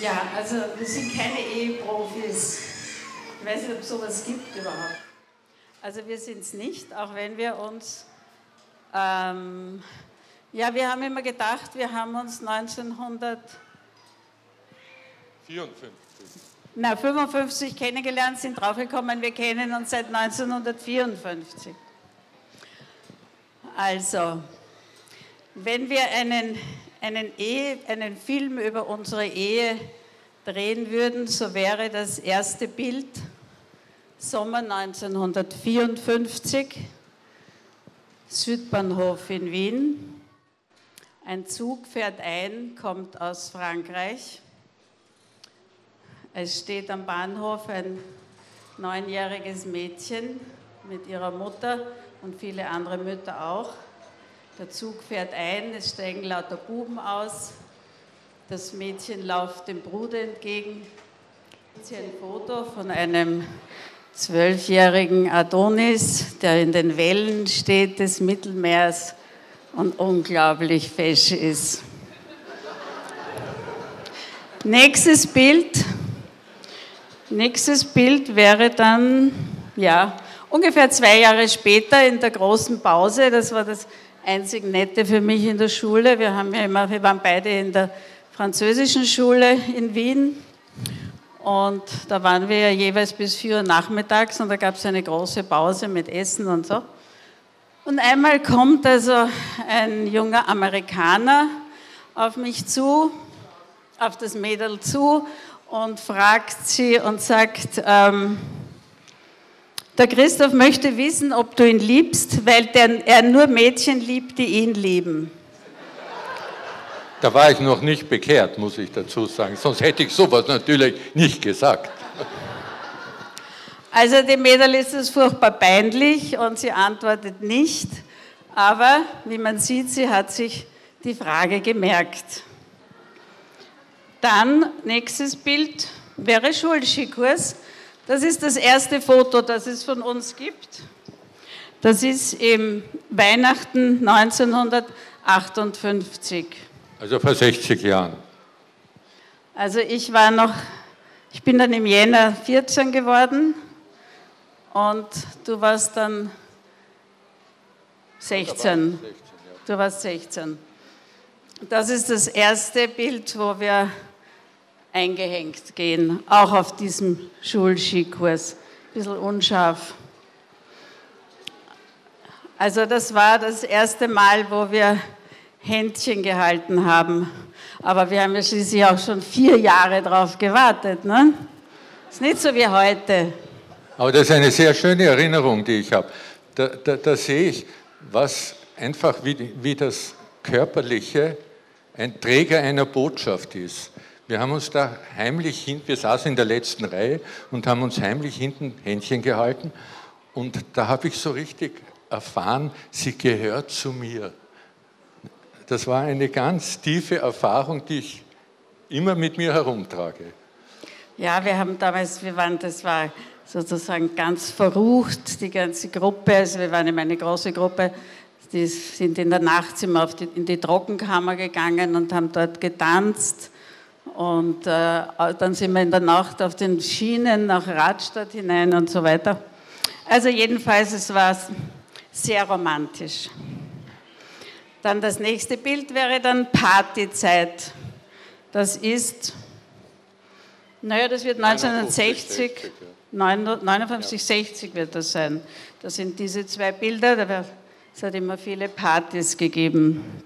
Ja, also wir sind keine Eheprofis. Ich weiß nicht, ob es sowas gibt überhaupt. Also wir sind es nicht, auch wenn wir uns, ähm, ja, wir haben immer gedacht, wir haben uns 1954 na, 55 kennengelernt, sind draufgekommen, wir kennen uns seit 1954. Also, wenn wir einen, einen, Ehe, einen Film über unsere Ehe drehen würden, so wäre das erste Bild Sommer 1954, Südbahnhof in Wien. Ein Zug fährt ein, kommt aus Frankreich. Es steht am Bahnhof ein neunjähriges Mädchen mit ihrer Mutter und viele andere Mütter auch. Der Zug fährt ein, es steigen lauter Buben aus. Das Mädchen läuft dem Bruder entgegen. Hier ein Foto von einem zwölfjährigen Adonis, der in den Wellen steht des Mittelmeers und unglaublich fesch ist. Nächstes Bild. Nächstes Bild wäre dann, ja, ungefähr zwei Jahre später in der großen Pause. Das war das einzig Nette für mich in der Schule. Wir, haben ja immer, wir waren beide in der französischen Schule in Wien. Und da waren wir ja jeweils bis 4 Uhr nachmittags und da gab es eine große Pause mit Essen und so. Und einmal kommt also ein junger Amerikaner auf mich zu, auf das Mädel zu und fragt sie und sagt, ähm, der Christoph möchte wissen, ob du ihn liebst, weil der, er nur Mädchen liebt, die ihn lieben. Da war ich noch nicht bekehrt, muss ich dazu sagen. Sonst hätte ich sowas natürlich nicht gesagt. Also dem Mädel ist es furchtbar peinlich und sie antwortet nicht. Aber wie man sieht, sie hat sich die Frage gemerkt. Dann, nächstes Bild wäre Schulskikurs. Das ist das erste Foto, das es von uns gibt. Das ist im Weihnachten 1958. Also vor 60 Jahren. Also ich war noch, ich bin dann im Jänner 14 geworden und du warst dann 16. Du warst 16. Das ist das erste Bild, wo wir eingehängt gehen, auch auf diesem Schulskikurs. Ein bisschen unscharf. Also das war das erste Mal, wo wir Händchen gehalten haben. Aber wir haben ja schließlich auch schon vier Jahre darauf gewartet. Ne? Ist nicht so wie heute. Aber das ist eine sehr schöne Erinnerung, die ich habe. Da, da, da sehe ich, was einfach wie, wie das Körperliche ein Träger einer Botschaft ist. Wir haben uns da heimlich hin, wir saßen in der letzten Reihe und haben uns heimlich hinten Händchen gehalten. Und da habe ich so richtig erfahren, sie gehört zu mir. Das war eine ganz tiefe Erfahrung, die ich immer mit mir herumtrage. Ja, wir haben damals, wir waren, das war sozusagen ganz verrucht, die ganze Gruppe, also wir waren immer eine große Gruppe, die sind in der Nacht in die Trockenkammer gegangen und haben dort getanzt und äh, dann sind wir in der Nacht auf den Schienen nach Radstadt hinein und so weiter. Also jedenfalls, es war sehr romantisch. Dann das nächste Bild wäre dann Partyzeit. Das ist, naja, das wird 1960, 59, 60 wird das sein. Das sind diese zwei Bilder, es hat immer viele Partys gegeben.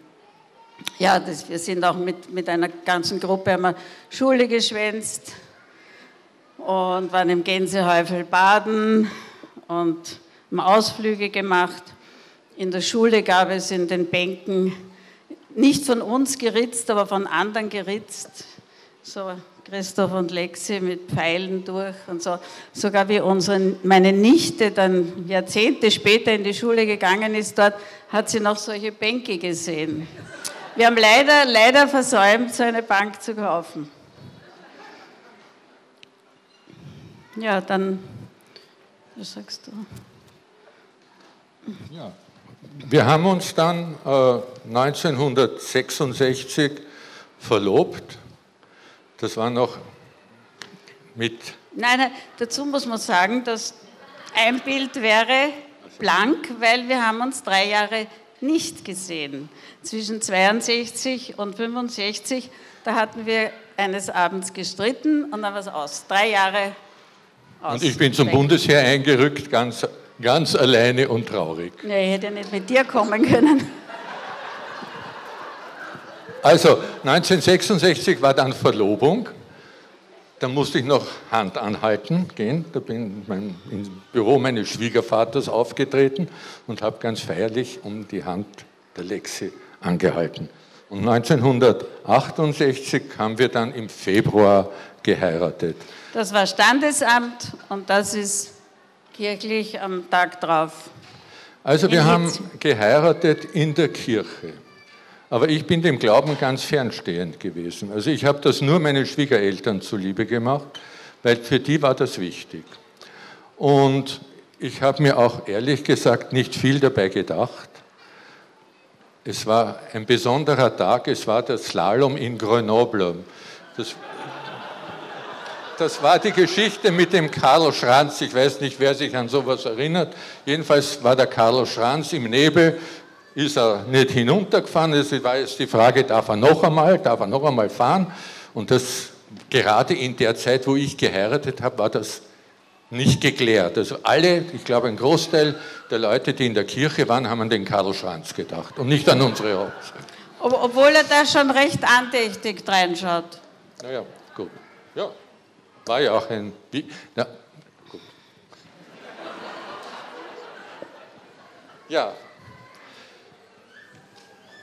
Ja, das, wir sind auch mit, mit einer ganzen Gruppe haben Schule geschwänzt und waren im Gänsehäufel baden und haben Ausflüge gemacht. In der Schule gab es in den Bänken nicht von uns geritzt, aber von anderen geritzt. So Christoph und Lexi mit Pfeilen durch und so. Sogar wie unsere, meine Nichte dann Jahrzehnte später in die Schule gegangen ist, dort hat sie noch solche Bänke gesehen. Wir haben leider, leider versäumt, so eine Bank zu kaufen. Ja, dann, was sagst du? Ja, wir haben uns dann äh, 1966 verlobt. Das war noch mit. Nein, nein, dazu muss man sagen, dass ein Bild wäre blank, weil wir haben uns drei Jahre nicht gesehen. Zwischen 62 und 65, da hatten wir eines Abends gestritten und dann war es aus. Drei Jahre aus. Und ich bin zum Bundesheer eingerückt, ganz, ganz alleine und traurig. Ja, ich hätte nicht mit dir kommen können. Also 1966 war dann Verlobung. Da musste ich noch Hand anhalten gehen. Da bin ich im Büro meines Schwiegervaters aufgetreten und habe ganz feierlich um die Hand der Lexi angehalten. Und 1968 haben wir dann im Februar geheiratet. Das war Standesamt und das ist kirchlich am Tag drauf. Also wir haben geheiratet in der Kirche. Aber ich bin dem Glauben ganz fernstehend gewesen. Also ich habe das nur meinen Schwiegereltern zuliebe gemacht, weil für die war das wichtig. Und ich habe mir auch ehrlich gesagt nicht viel dabei gedacht. Es war ein besonderer Tag, es war der Slalom in Grenoble. Das, das war die Geschichte mit dem Carlo Schranz. Ich weiß nicht, wer sich an sowas erinnert. Jedenfalls war der Carlo Schranz im Nebel ist er nicht hinuntergefahren. Es war jetzt die Frage, darf er noch einmal, darf er noch einmal fahren? Und das gerade in der Zeit, wo ich geheiratet habe, war das nicht geklärt. Also alle, ich glaube ein Großteil der Leute, die in der Kirche waren, haben an den Karl Schranz gedacht und nicht an unsere Hochzeit. Obwohl er da schon recht andächtig reinschaut. Naja, gut. Ja, war ja auch ein... Ja, gut. Ja,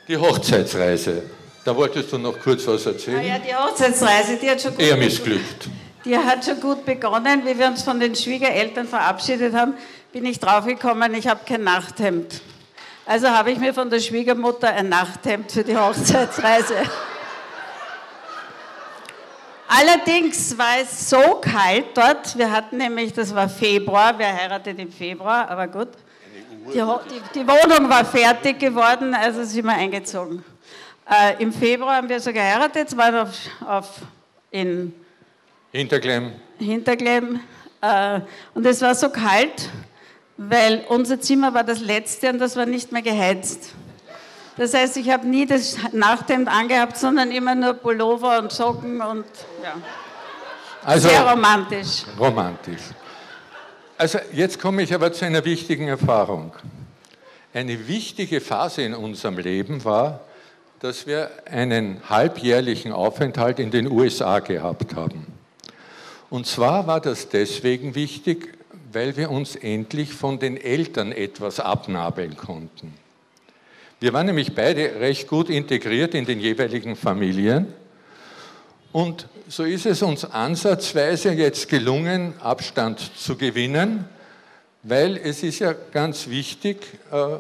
die Hochzeitsreise. Da wolltest du noch kurz was erzählen? Ah ja, die Hochzeitsreise, die hat schon gut Eher missglückt. Die hat schon gut begonnen. Wie wir uns von den Schwiegereltern verabschiedet haben, bin ich draufgekommen, ich habe kein Nachthemd. Also habe ich mir von der Schwiegermutter ein Nachthemd für die Hochzeitsreise. Allerdings war es so kalt dort. Wir hatten nämlich, das war Februar, wer heiratet im Februar, aber gut. Die, die, die, Wohnung war fertig geworden, also sind wir eingezogen. Äh, Im Februar haben wir so geheiratet, waren auf, auf in Hinterklemm. Hinterklemm. Äh, und es war so kalt, weil unser Zimmer war das letzte und das war nicht mehr geheizt. Das heißt, ich habe nie das Nachthemd angehabt, sondern immer nur Pullover und Socken und ja. Also, Sehr romantisch. Romantisch. Also jetzt komme ich aber zu einer wichtigen Erfahrung. Eine wichtige Phase in unserem Leben war, dass wir einen halbjährlichen Aufenthalt in den USA gehabt haben. Und zwar war das deswegen wichtig, weil wir uns endlich von den Eltern etwas abnabeln konnten. Wir waren nämlich beide recht gut integriert in den jeweiligen Familien und so ist es uns ansatzweise jetzt gelungen, Abstand zu gewinnen, weil es ist ja ganz wichtig, äh,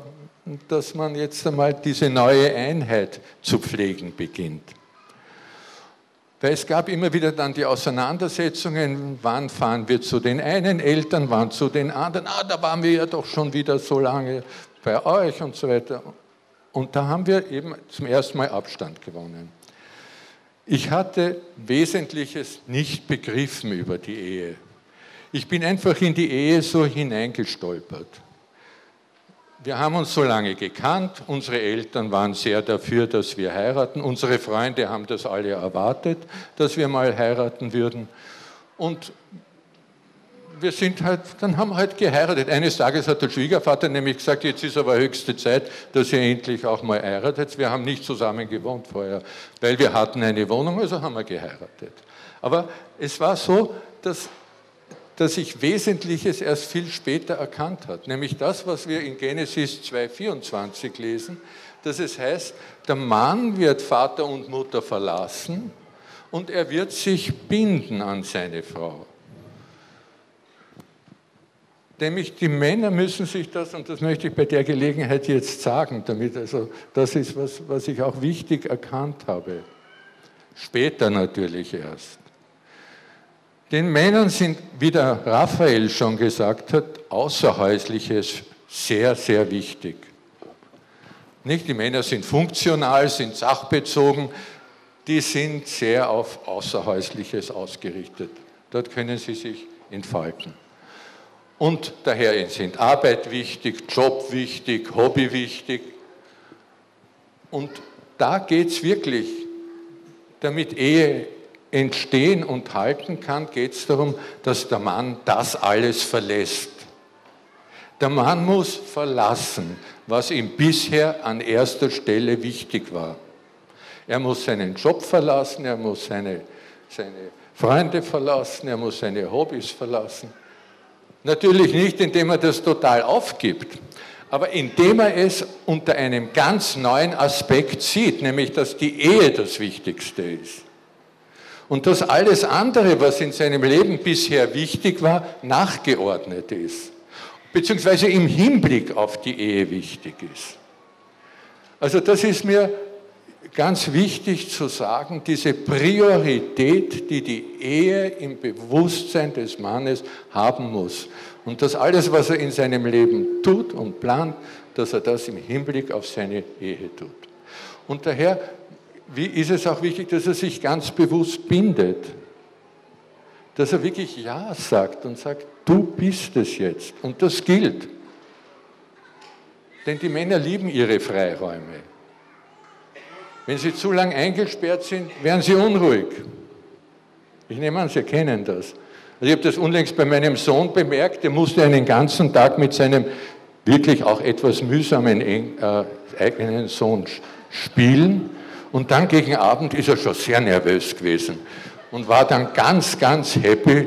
dass man jetzt einmal diese neue Einheit zu pflegen beginnt. Weil es gab immer wieder dann die Auseinandersetzungen, wann fahren wir zu den einen Eltern, wann zu den anderen, ah, da waren wir ja doch schon wieder so lange bei euch und so weiter. Und da haben wir eben zum ersten Mal Abstand gewonnen. Ich hatte Wesentliches nicht begriffen über die Ehe. Ich bin einfach in die Ehe so hineingestolpert. Wir haben uns so lange gekannt, unsere Eltern waren sehr dafür, dass wir heiraten, unsere Freunde haben das alle erwartet, dass wir mal heiraten würden. Und wir sind halt, dann haben wir halt geheiratet. Eines Tages hat der Schwiegervater nämlich gesagt, jetzt ist aber höchste Zeit, dass ihr endlich auch mal heiratet. Wir haben nicht zusammen gewohnt vorher, weil wir hatten eine Wohnung, also haben wir geheiratet. Aber es war so, dass, dass ich Wesentliches erst viel später erkannt habe, nämlich das, was wir in Genesis 2,24 lesen, dass es heißt, der Mann wird Vater und Mutter verlassen und er wird sich binden an seine Frau. Nämlich die Männer müssen sich das, und das möchte ich bei der Gelegenheit jetzt sagen, damit also das ist was, was ich auch wichtig erkannt habe. Später natürlich erst. Den Männern sind, wie der Raphael schon gesagt hat, Außerhäusliches sehr, sehr wichtig. Nicht die Männer sind funktional, sind sachbezogen. die sind sehr auf Außerhäusliches ausgerichtet. Dort können sie sich entfalten. Und daher sind Arbeit wichtig, Job wichtig, Hobby wichtig. Und da geht es wirklich, damit Ehe entstehen und halten kann, geht es darum, dass der Mann das alles verlässt. Der Mann muss verlassen, was ihm bisher an erster Stelle wichtig war. Er muss seinen Job verlassen, er muss seine, seine Freunde verlassen, er muss seine Hobbys verlassen. Natürlich nicht, indem er das total aufgibt, aber indem er es unter einem ganz neuen Aspekt sieht, nämlich dass die Ehe das Wichtigste ist. Und dass alles andere, was in seinem Leben bisher wichtig war, nachgeordnet ist, beziehungsweise im Hinblick auf die Ehe wichtig ist. Also das ist mir ganz wichtig zu sagen, diese Priorität, die die Ehe im Bewusstsein des Mannes haben muss. Und dass alles, was er in seinem Leben tut und plant, dass er das im Hinblick auf seine Ehe tut. Und daher wie ist es auch wichtig, dass er sich ganz bewusst bindet. Dass er wirklich Ja sagt und sagt, du bist es jetzt. Und das gilt. Denn die Männer lieben ihre Freiräume. Wenn sie zu lang eingesperrt sind, werden sie unruhig. Ich nehme an, Sie kennen das. Also ich habe das unlängst bei meinem Sohn bemerkt, der musste einen ganzen Tag mit seinem wirklich auch etwas mühsamen äh, eigenen Sohn spielen. Und dann gegen Abend ist er schon sehr nervös gewesen und war dann ganz, ganz happy,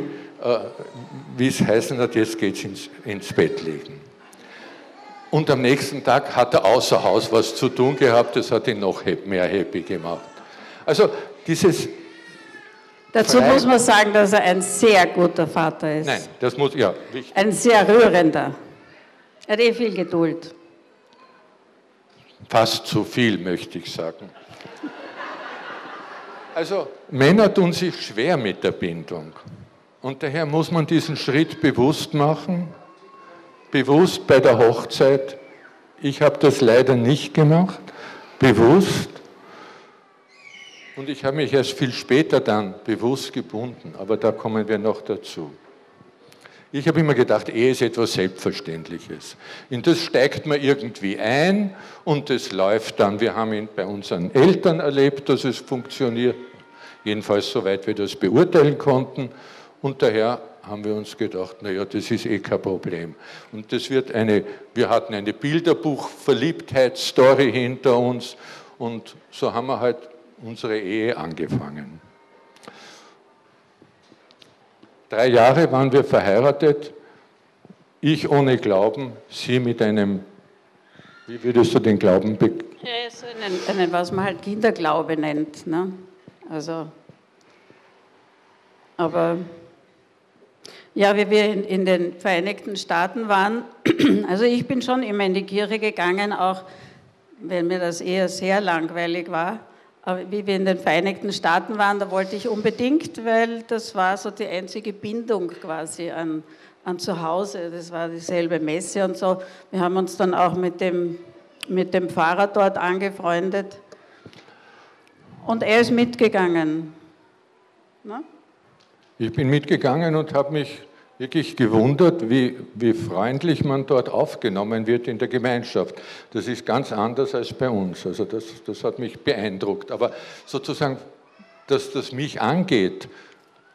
äh, wie es heißen hat, jetzt geht es ins, ins Bett legen. Und am nächsten Tag hat er außer Haus was zu tun gehabt, das hat ihn noch mehr happy gemacht. Also dieses. Dazu Frei muss man sagen, dass er ein sehr guter Vater ist. Nein, das muss, ja. Wichtig. Ein sehr rührender. Er hat eh viel Geduld. Fast zu viel, möchte ich sagen. Also Männer tun sich schwer mit der Bindung. Und daher muss man diesen Schritt bewusst machen bewusst bei der Hochzeit. Ich habe das leider nicht gemacht, bewusst. Und ich habe mich erst viel später dann bewusst gebunden, aber da kommen wir noch dazu. Ich habe immer gedacht, Ehe ist etwas Selbstverständliches. In das steigt man irgendwie ein und es läuft dann. Wir haben ihn bei unseren Eltern erlebt, dass es funktioniert, jedenfalls soweit wir das beurteilen konnten. Und daher haben wir uns gedacht, naja, das ist eh kein Problem. Und das wird eine, wir hatten eine Bilderbuch-Verliebtheitsstory hinter uns und so haben wir halt unsere Ehe angefangen. Drei Jahre waren wir verheiratet, ich ohne Glauben, sie mit einem, wie würdest du den Glauben be ja, so einen, einen, was man halt Kinderglaube nennt. Ne? Also, aber ja, wie wir in, in, den Vereinigten Staaten waren, also ich bin schon immer in die Kirche gegangen, auch wenn mir das eher sehr langweilig war. Aber wie wir in den Vereinigten Staaten waren, da wollte ich unbedingt, weil das war so die einzige Bindung quasi an, an zu Hause. Das war dieselbe Messe und so. Wir haben uns dann auch mit dem, mit dem Pfarrer dort angefreundet. Und er ist mitgegangen. Ne? Ich bin mitgegangen und habe mich wirklich gewundert, wie, wie freundlich man dort aufgenommen wird in der Gemeinschaft. Das ist ganz anders als bei uns. Also das, das hat mich beeindruckt. Aber sozusagen, dass das mich angeht,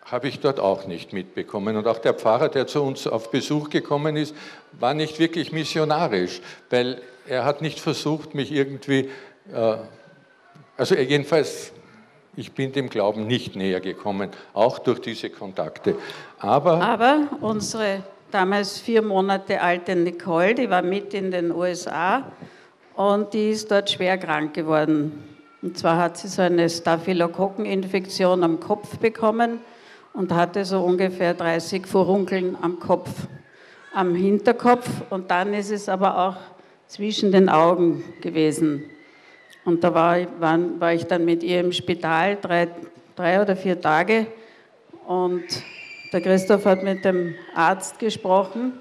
habe ich dort auch nicht mitbekommen. Und auch der Pfarrer, der zu uns auf Besuch gekommen ist, war nicht wirklich missionarisch, weil er hat nicht versucht, mich irgendwie, äh, also jedenfalls ich bin dem Glauben nicht näher gekommen, auch durch diese Kontakte. Aber, Aber unsere damals vier Monate alte Nicole, die war mit in den USA und die ist dort schwer krank geworden. Und zwar hat sie so eine Staphylokokkeninfektion am Kopf bekommen und hatte so ungefähr 30 Furunkeln am Kopf, am Hinterkopf und dann ist es aber auch zwischen den Augen gewesen. Und da war, war, war ich dann mit ihr im Spital drei, drei oder vier Tage und der Christoph hat mit dem Arzt gesprochen.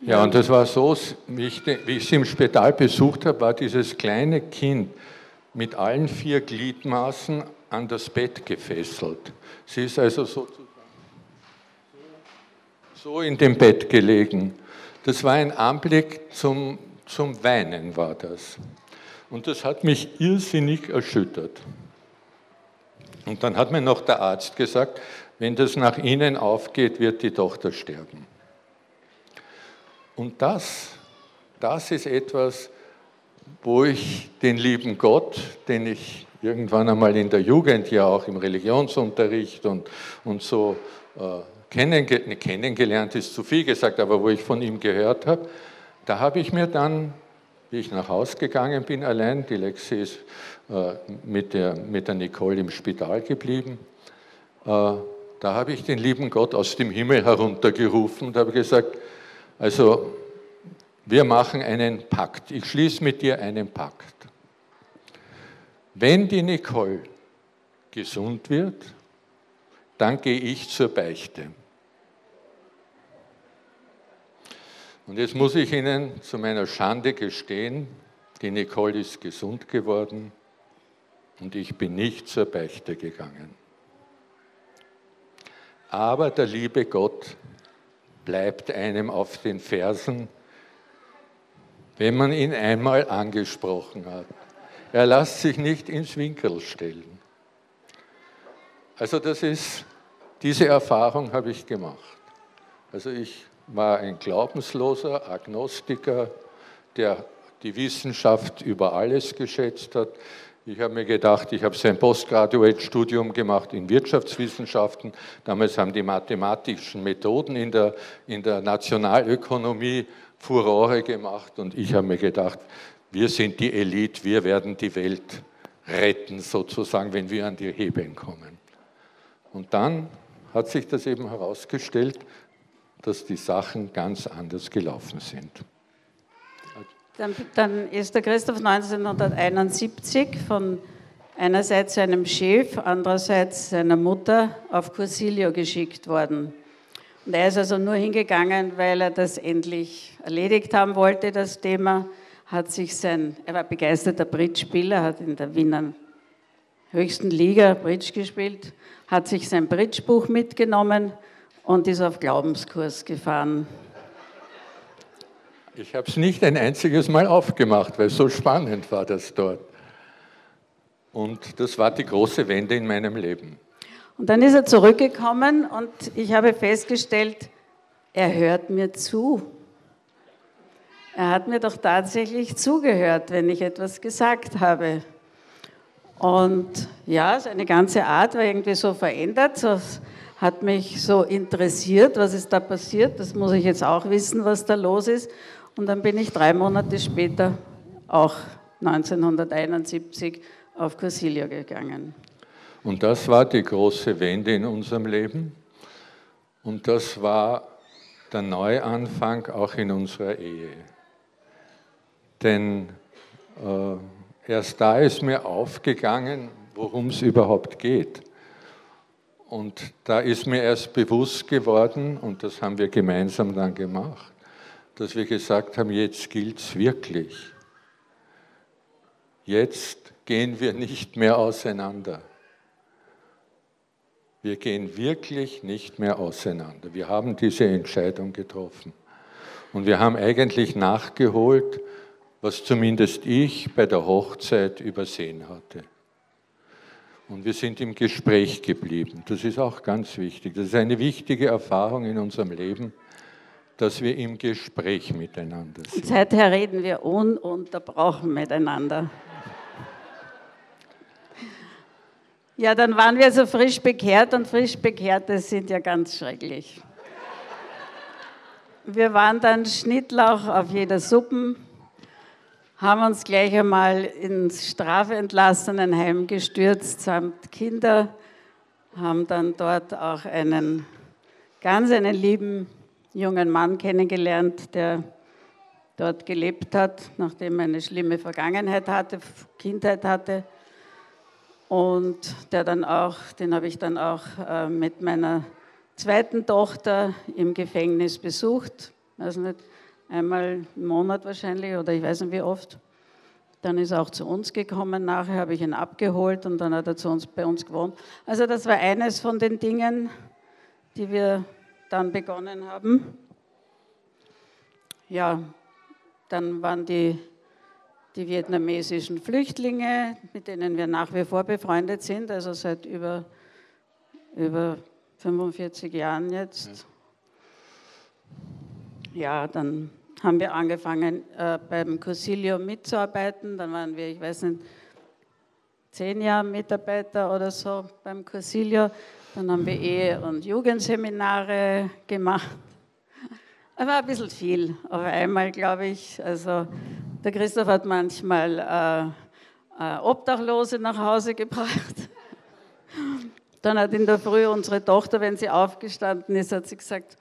Ja, und das war so, wie ich, wie ich sie im Spital besucht habe, war dieses kleine Kind mit allen vier Gliedmaßen an das Bett gefesselt. Sie ist also sozusagen so in dem Bett gelegen. Das war ein Anblick zum, zum Weinen, war das. Und das hat mich irrsinnig erschüttert. Und dann hat mir noch der Arzt gesagt, wenn das nach Ihnen aufgeht, wird die Tochter sterben. Und das, das ist etwas, wo ich den lieben Gott, den ich irgendwann einmal in der Jugend ja auch im Religionsunterricht und, und so äh, kennenge kennengelernt ist zu viel gesagt, aber wo ich von ihm gehört habe, da habe ich mir dann, wie ich nach Hause gegangen bin, allein, die Lexi ist äh, mit, der, mit der Nicole im Spital geblieben, äh, da habe ich den lieben Gott aus dem Himmel heruntergerufen und habe gesagt, also wir machen einen Pakt, ich schließe mit dir einen Pakt. Wenn die Nicole gesund wird, dann gehe ich zur Beichte. Und jetzt muss ich Ihnen zu meiner Schande gestehen, die Nicole ist gesund geworden und ich bin nicht zur Beichte gegangen. Aber der liebe Gott bleibt einem auf den Fersen, wenn man ihn einmal angesprochen hat. Er lässt sich nicht ins Winkel stellen. Also das ist, diese Erfahrung habe ich gemacht. Also ich war ein glaubensloser Agnostiker, der die Wissenschaft über alles geschätzt hat. Ich habe mir gedacht, ich habe sein Postgraduate-Studium gemacht in Wirtschaftswissenschaften. Damals haben die mathematischen Methoden in der, in der Nationalökonomie Furore gemacht und ich habe mir gedacht, wir sind die Elite, wir werden die Welt retten, sozusagen, wenn wir an die Hebeln kommen. Und dann hat sich das eben herausgestellt, dass die Sachen ganz anders gelaufen sind. Dann, dann ist der Christoph 1971 von einerseits seinem Chef, andererseits seiner Mutter auf Cursilio geschickt worden. Und er ist also nur hingegangen, weil er das endlich erledigt haben wollte, das Thema hat sich sein, er war begeisterter Bridge-Spieler, hat in der Wiener höchsten Liga Bridge gespielt, hat sich sein Bridge-Buch mitgenommen und ist auf Glaubenskurs gefahren. Ich habe es nicht ein einziges Mal aufgemacht, weil so spannend war das dort. Und das war die große Wende in meinem Leben. Und dann ist er zurückgekommen und ich habe festgestellt, er hört mir zu. Er hat mir doch tatsächlich zugehört, wenn ich etwas gesagt habe. Und ja, seine ganze Art war irgendwie so verändert. Das hat mich so interessiert, was ist da passiert. Das muss ich jetzt auch wissen, was da los ist. Und dann bin ich drei Monate später, auch 1971, auf Cursilio gegangen. Und das war die große Wende in unserem Leben. Und das war der Neuanfang auch in unserer Ehe. Denn äh, erst da ist mir aufgegangen, worum es überhaupt geht. Und da ist mir erst bewusst geworden, und das haben wir gemeinsam dann gemacht, dass wir gesagt haben, jetzt gilt es wirklich. Jetzt gehen wir nicht mehr auseinander. Wir gehen wirklich nicht mehr auseinander. Wir haben diese Entscheidung getroffen. Und wir haben eigentlich nachgeholt, was zumindest ich bei der Hochzeit übersehen hatte. Und wir sind im Gespräch geblieben. Das ist auch ganz wichtig. Das ist eine wichtige Erfahrung in unserem Leben, dass wir im Gespräch miteinander sind. seither reden wir ununterbrochen miteinander. Ja, dann waren wir so frisch bekehrt und frisch Bekehrte sind ja ganz schrecklich. Wir waren dann Schnittlauch auf jeder Suppen haben uns gleich einmal ins Strafentlassenenheim gestürzt samt Kinder, haben dann dort auch einen ganz einen lieben jungen Mann kennengelernt, der dort gelebt hat, nachdem er eine schlimme Vergangenheit hatte, Kindheit hatte. Und der dann auch, den habe ich dann auch äh, mit meiner zweiten Tochter im Gefängnis besucht. Also nicht, einmal im Monat wahrscheinlich oder ich weiß nicht wie oft. Dann ist er auch zu uns gekommen. Nachher habe ich ihn abgeholt und dann hat er zu uns, bei uns gewohnt. Also das war eines von den Dingen, die wir dann begonnen haben. Ja, dann waren die, die vietnamesischen Flüchtlinge, mit denen wir nach wie vor befreundet sind, also seit über, über 45 Jahren jetzt. Ja, dann haben wir angefangen äh, beim Cursilio mitzuarbeiten. Dann waren wir, ich weiß nicht, zehn Jahre Mitarbeiter oder so beim Cursilio. Dann haben wir Ehe- und Jugendseminare gemacht. Es war ein bisschen viel auf einmal, glaube ich. Also der Christoph hat manchmal äh, äh, Obdachlose nach Hause gebracht. Dann hat in der Früh unsere Tochter, wenn sie aufgestanden ist, hat sie gesagt,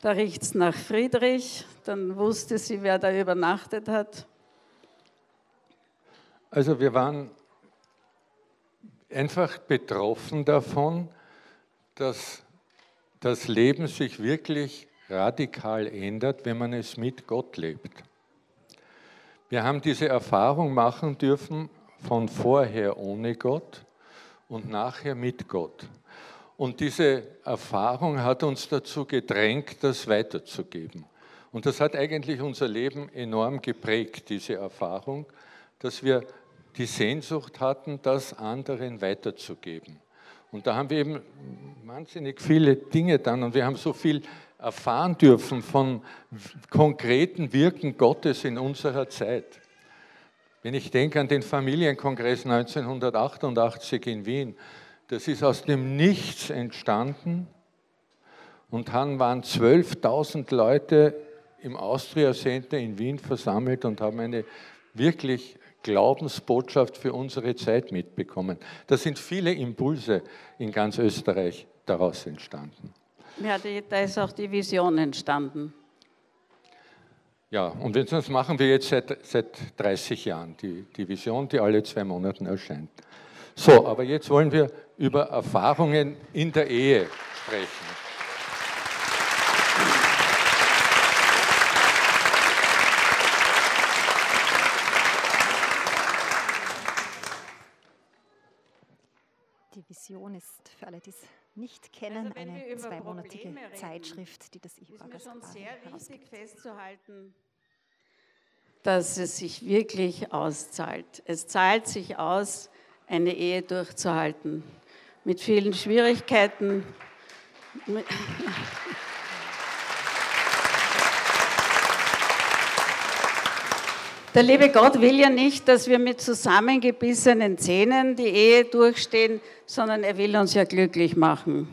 da riecht es nach Friedrich. Dann wusste sie, wer da übernachtet hat. Also wir waren einfach betroffen davon, dass das Leben sich wirklich radikal ändert, wenn man es mit Gott lebt. Wir haben diese Erfahrung machen dürfen von vorher ohne Gott und nachher mit Gott. Und diese Erfahrung hat uns dazu gedrängt, das weiterzugeben. Und das hat eigentlich unser Leben enorm geprägt, diese Erfahrung, dass wir die Sehnsucht hatten, das anderen weiterzugeben. Und da haben wir eben wahnsinnig viele Dinge dann und wir haben so viel erfahren dürfen von konkreten Wirken Gottes in unserer Zeit. Wenn ich denke an den Familienkongress 1988 in Wien, das ist aus dem Nichts entstanden und dann waren 12.000 Leute im Austria Center in Wien versammelt und haben eine wirklich Glaubensbotschaft für unsere Zeit mitbekommen. Da sind viele Impulse in ganz Österreich daraus entstanden. Ja, da ist auch die Vision entstanden. Ja, und das machen wir jetzt seit, seit 30 Jahren, die, die Vision, die alle zwei Monate erscheint. So, aber jetzt wollen wir über Erfahrungen in der Ehe sprechen. Die Vision ist für alle, die es nicht kennen, also eine zweimonatige Zeitschrift, die das Ehepaar ist mir schon sehr wichtig festzuhalten, dass es sich wirklich auszahlt. Es zahlt sich aus, eine Ehe durchzuhalten. Mit vielen Schwierigkeiten. Der liebe Gott will ja nicht, dass wir mit zusammengebissenen Zähnen die Ehe durchstehen, sondern er will uns ja glücklich machen.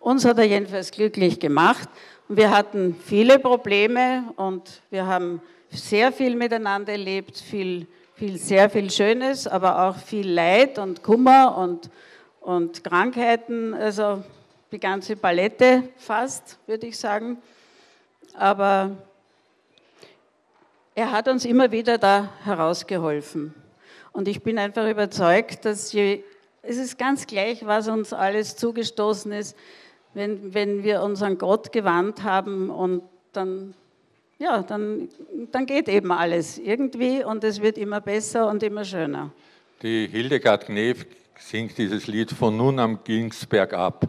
Uns hat er jedenfalls glücklich gemacht. Wir hatten viele Probleme und wir haben sehr viel miteinander erlebt, viel viel, sehr viel Schönes, aber auch viel Leid und Kummer und, und Krankheiten, also die ganze Palette fast, würde ich sagen. Aber er hat uns immer wieder da herausgeholfen. Und ich bin einfach überzeugt, dass je, es ist ganz gleich, was uns alles zugestoßen ist, wenn, wenn wir uns an Gott gewandt haben und dann ja, dann, dann geht eben alles irgendwie und es wird immer besser und immer schöner. Die Hildegard Knef singt dieses Lied von nun an ging's bergab.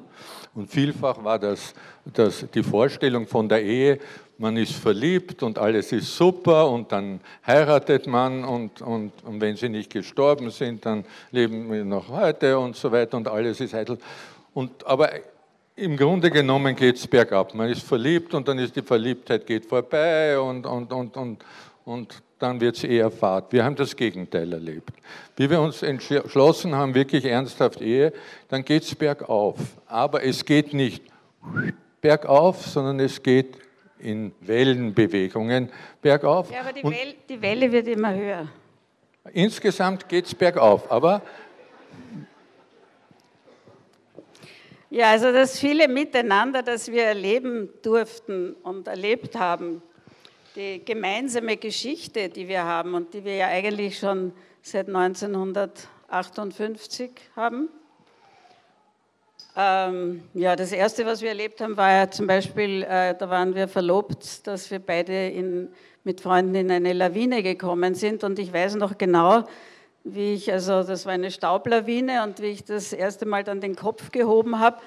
Und vielfach war das, das die Vorstellung von der Ehe, man ist verliebt und alles ist super und dann heiratet man und, und, und wenn sie nicht gestorben sind, dann leben wir noch heute und so weiter und alles ist eitel. Und, aber im Grunde genommen geht es bergab. Man ist verliebt und dann ist die Verliebtheit geht vorbei und, und, und, und, und dann wird es eher Fahrt. Wir haben das Gegenteil erlebt. Wie wir uns entschlossen haben, wirklich ernsthaft Ehe, dann geht es bergauf. Aber es geht nicht bergauf, sondern es geht in Wellenbewegungen bergauf. Ja, aber die, Welle, die Welle wird immer höher. Insgesamt geht es bergauf, aber Ja, also das viele Miteinander, das wir erleben durften und erlebt haben, die gemeinsame Geschichte, die wir haben und die wir ja eigentlich schon seit 1958 haben, Ähm, ja, das Erste, was wir erlebt haben, war ja zum Beispiel, äh, da waren wir verlobt, dass wir beide in, mit Freunden in eine Lawine gekommen sind. Und ich weiß noch genau, wie ich, also das war eine Staublawine und wie ich das erste Mal dann den Kopf gehoben habe,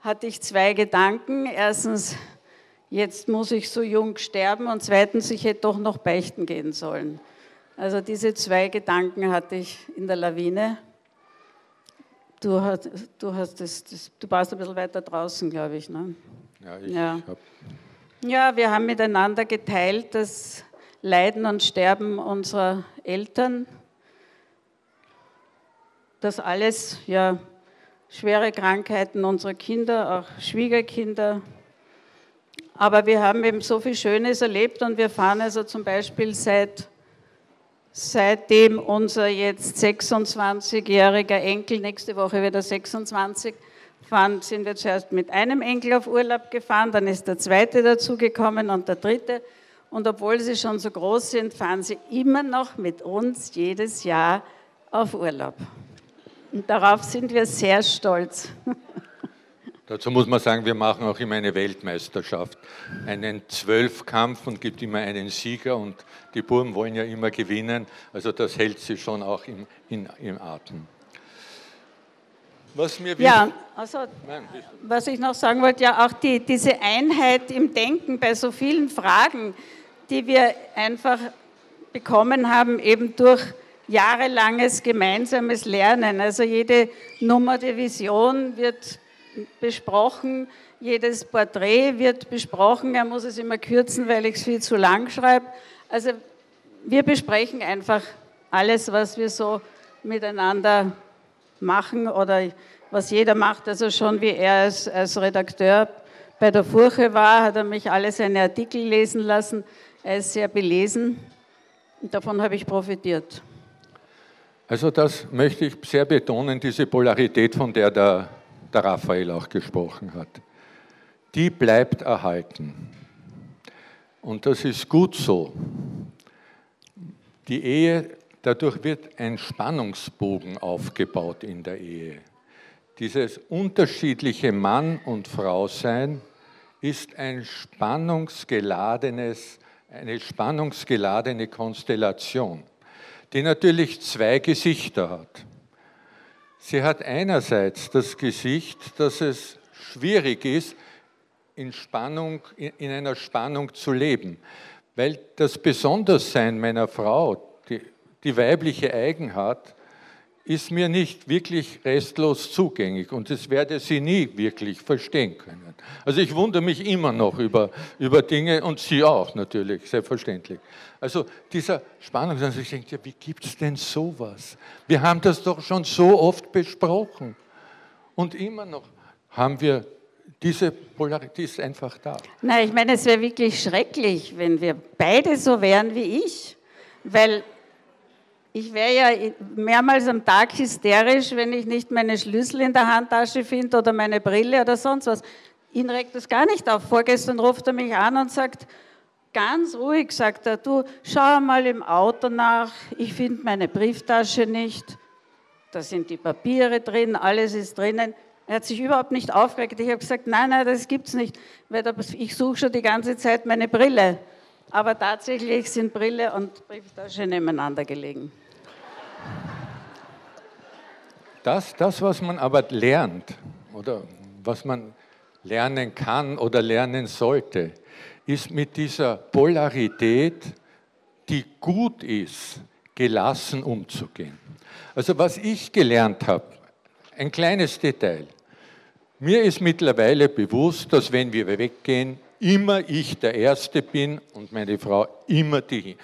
hatte ich zwei Gedanken. Erstens, jetzt muss ich so jung sterben und zweitens, ich hätte doch noch beichten gehen sollen. Also diese zwei Gedanken hatte ich in der Lawine. Du, hast, du, hast das, das, du warst ein bisschen weiter draußen, glaube ich. Ne? Ja, ich ja. Hab ja, wir haben miteinander geteilt das Leiden und Sterben unserer Eltern. Das alles, ja, schwere Krankheiten unserer Kinder, auch Schwiegerkinder. Aber wir haben eben so viel Schönes erlebt und wir fahren also zum Beispiel seit, seitdem unser jetzt 26-jähriger Enkel, nächste Woche wird er 26, fahren, sind wir zuerst mit einem Enkel auf Urlaub gefahren, dann ist der zweite dazugekommen und der dritte. Und obwohl sie schon so groß sind, fahren sie immer noch mit uns jedes Jahr auf Urlaub. Und darauf sind wir sehr stolz. Dazu muss man sagen, wir machen auch immer eine Weltmeisterschaft, einen Zwölfkampf und gibt immer einen Sieger und die Burm wollen ja immer gewinnen, also das hält sie schon auch im, in, im Atem. Was mir ja, also Nein, was ich noch sagen wollte, ja auch die, diese Einheit im Denken bei so vielen Fragen, die wir einfach bekommen haben, eben durch jahrelanges gemeinsames Lernen. Also jede Nummer der Vision wird besprochen, jedes Porträt wird besprochen. Er muss es immer kürzen, weil ich es viel zu lang schreibe. Also wir besprechen einfach alles, was wir so miteinander machen oder was jeder macht. Also schon wie er als, als Redakteur bei der Furche war, hat er mich alle seine Artikel lesen lassen. Er ist sehr belesen und davon habe ich profitiert. Also das möchte ich sehr betonen, diese Polarität, von der der, der Raphael auch gesprochen hat. Die bleibt erhalten. Und das ist gut so. Die Ehe, dadurch wird ein Spannungsbogen aufgebaut in der Ehe. Dieses unterschiedliche Mann und Frau sein ist ein spannungsgeladenes, eine spannungsgeladene Konstellation die natürlich zwei Gesichter hat. Sie hat einerseits das Gesicht, dass es schwierig ist, in, Spannung, in einer Spannung zu leben, weil das Besonderssein meiner Frau, die, die weibliche Eigenart, ist mir nicht wirklich restlos zugänglich und das werde sie nie wirklich verstehen können. Also ich wundere mich immer noch über, über Dinge und sie auch natürlich, selbstverständlich. Also dieser Spannung, also ich denke, ja, wie gibt es denn sowas? Wir haben das doch schon so oft besprochen und immer noch haben wir diese Polarität ist einfach da. Nein, ich meine, es wäre wirklich schrecklich, wenn wir beide so wären wie ich, weil ich wäre ja mehrmals am Tag hysterisch, wenn ich nicht meine Schlüssel in der Handtasche finde oder meine Brille oder sonst was. Ihn regt das gar nicht auf. Vorgestern ruft er mich an und sagt, ganz ruhig, sagt er, du schau mal im Auto nach, ich finde meine Brieftasche nicht, da sind die Papiere drin, alles ist drinnen. Er hat sich überhaupt nicht aufgeregt. Ich habe gesagt, nein, nein, das gibt's nicht, weil ich suche schon die ganze Zeit meine Brille. Aber tatsächlich sind Brille und Brieftasche nebeneinander gelegen. Das, das, was man aber lernt oder was man lernen kann oder lernen sollte, ist mit dieser Polarität, die gut ist, gelassen umzugehen. Also was ich gelernt habe, ein kleines Detail. Mir ist mittlerweile bewusst, dass wenn wir weggehen, immer ich der Erste bin und meine Frau immer die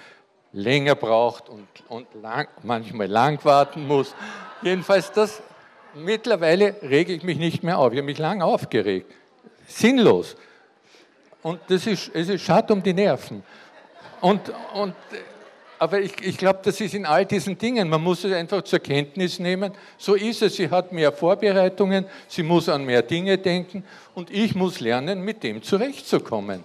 länger braucht und, und lang, manchmal lang warten muss. Jedenfalls das, mittlerweile rege ich mich nicht mehr auf. Ich habe mich lang aufgeregt. Sinnlos. Und das ist, es ist schade um die Nerven. Und, und, aber ich, ich glaube, das ist in all diesen Dingen. Man muss es einfach zur Kenntnis nehmen. So ist es. Sie hat mehr Vorbereitungen, sie muss an mehr Dinge denken und ich muss lernen, mit dem zurechtzukommen.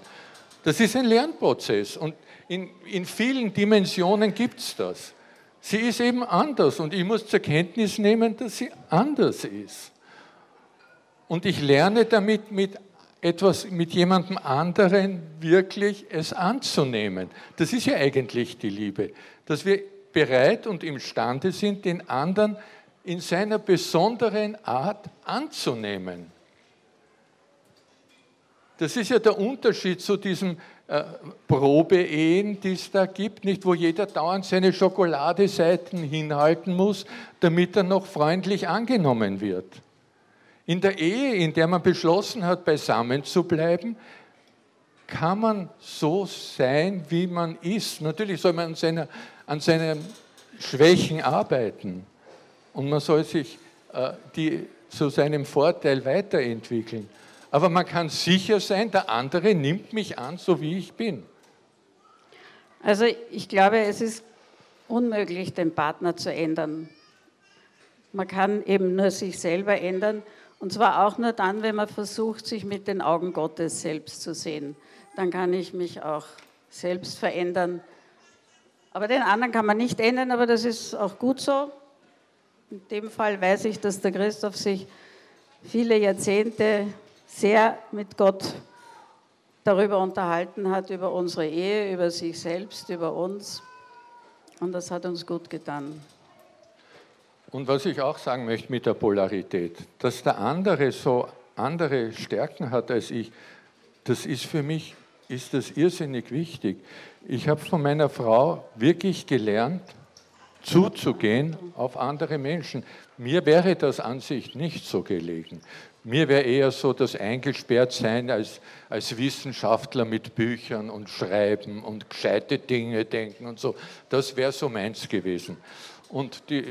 Das ist ein Lernprozess und in, in vielen Dimensionen gibt es das. Sie ist eben anders und ich muss zur Kenntnis nehmen, dass sie anders ist. Und ich lerne damit mit etwas mit jemandem anderen wirklich es anzunehmen. Das ist ja eigentlich die Liebe, dass wir bereit und imstande sind, den anderen in seiner besonderen Art anzunehmen. Das ist ja der Unterschied zu diesen äh, Probeehen, die es da gibt, nicht, wo jeder dauernd seine Schokoladeseiten hinhalten muss, damit er noch freundlich angenommen wird. In der Ehe, in der man beschlossen hat, beisammen zu bleiben, kann man so sein, wie man ist. Natürlich soll man an, seiner, an seinen Schwächen arbeiten und man soll sich äh, die zu seinem Vorteil weiterentwickeln. Aber man kann sicher sein, der andere nimmt mich an, so wie ich bin. Also ich glaube, es ist unmöglich, den Partner zu ändern. Man kann eben nur sich selber ändern und zwar auch nur dann, wenn man versucht, sich mit den Augen Gottes selbst zu sehen. Dann kann ich mich auch selbst verändern. Aber den anderen kann man nicht ändern, aber das ist auch gut so. In dem Fall weiß ich, dass der Christoph sich viele Jahrzehnte sehr mit Gott darüber unterhalten hat, über unsere Ehe, über sich selbst, über uns. Und das hat uns gut getan. Und was ich auch sagen möchte mit der Polarität, dass der andere so andere Stärken hat als ich, das ist für mich ist das irrsinnig wichtig. Ich habe von meiner Frau wirklich gelernt, zuzugehen auf andere Menschen. Mir wäre das an sich nicht so gelegen. Mir wäre eher so das Eingesperrtsein als, als Wissenschaftler mit Büchern und Schreiben und gescheite Dinge denken und so. Das wäre so meins gewesen und die,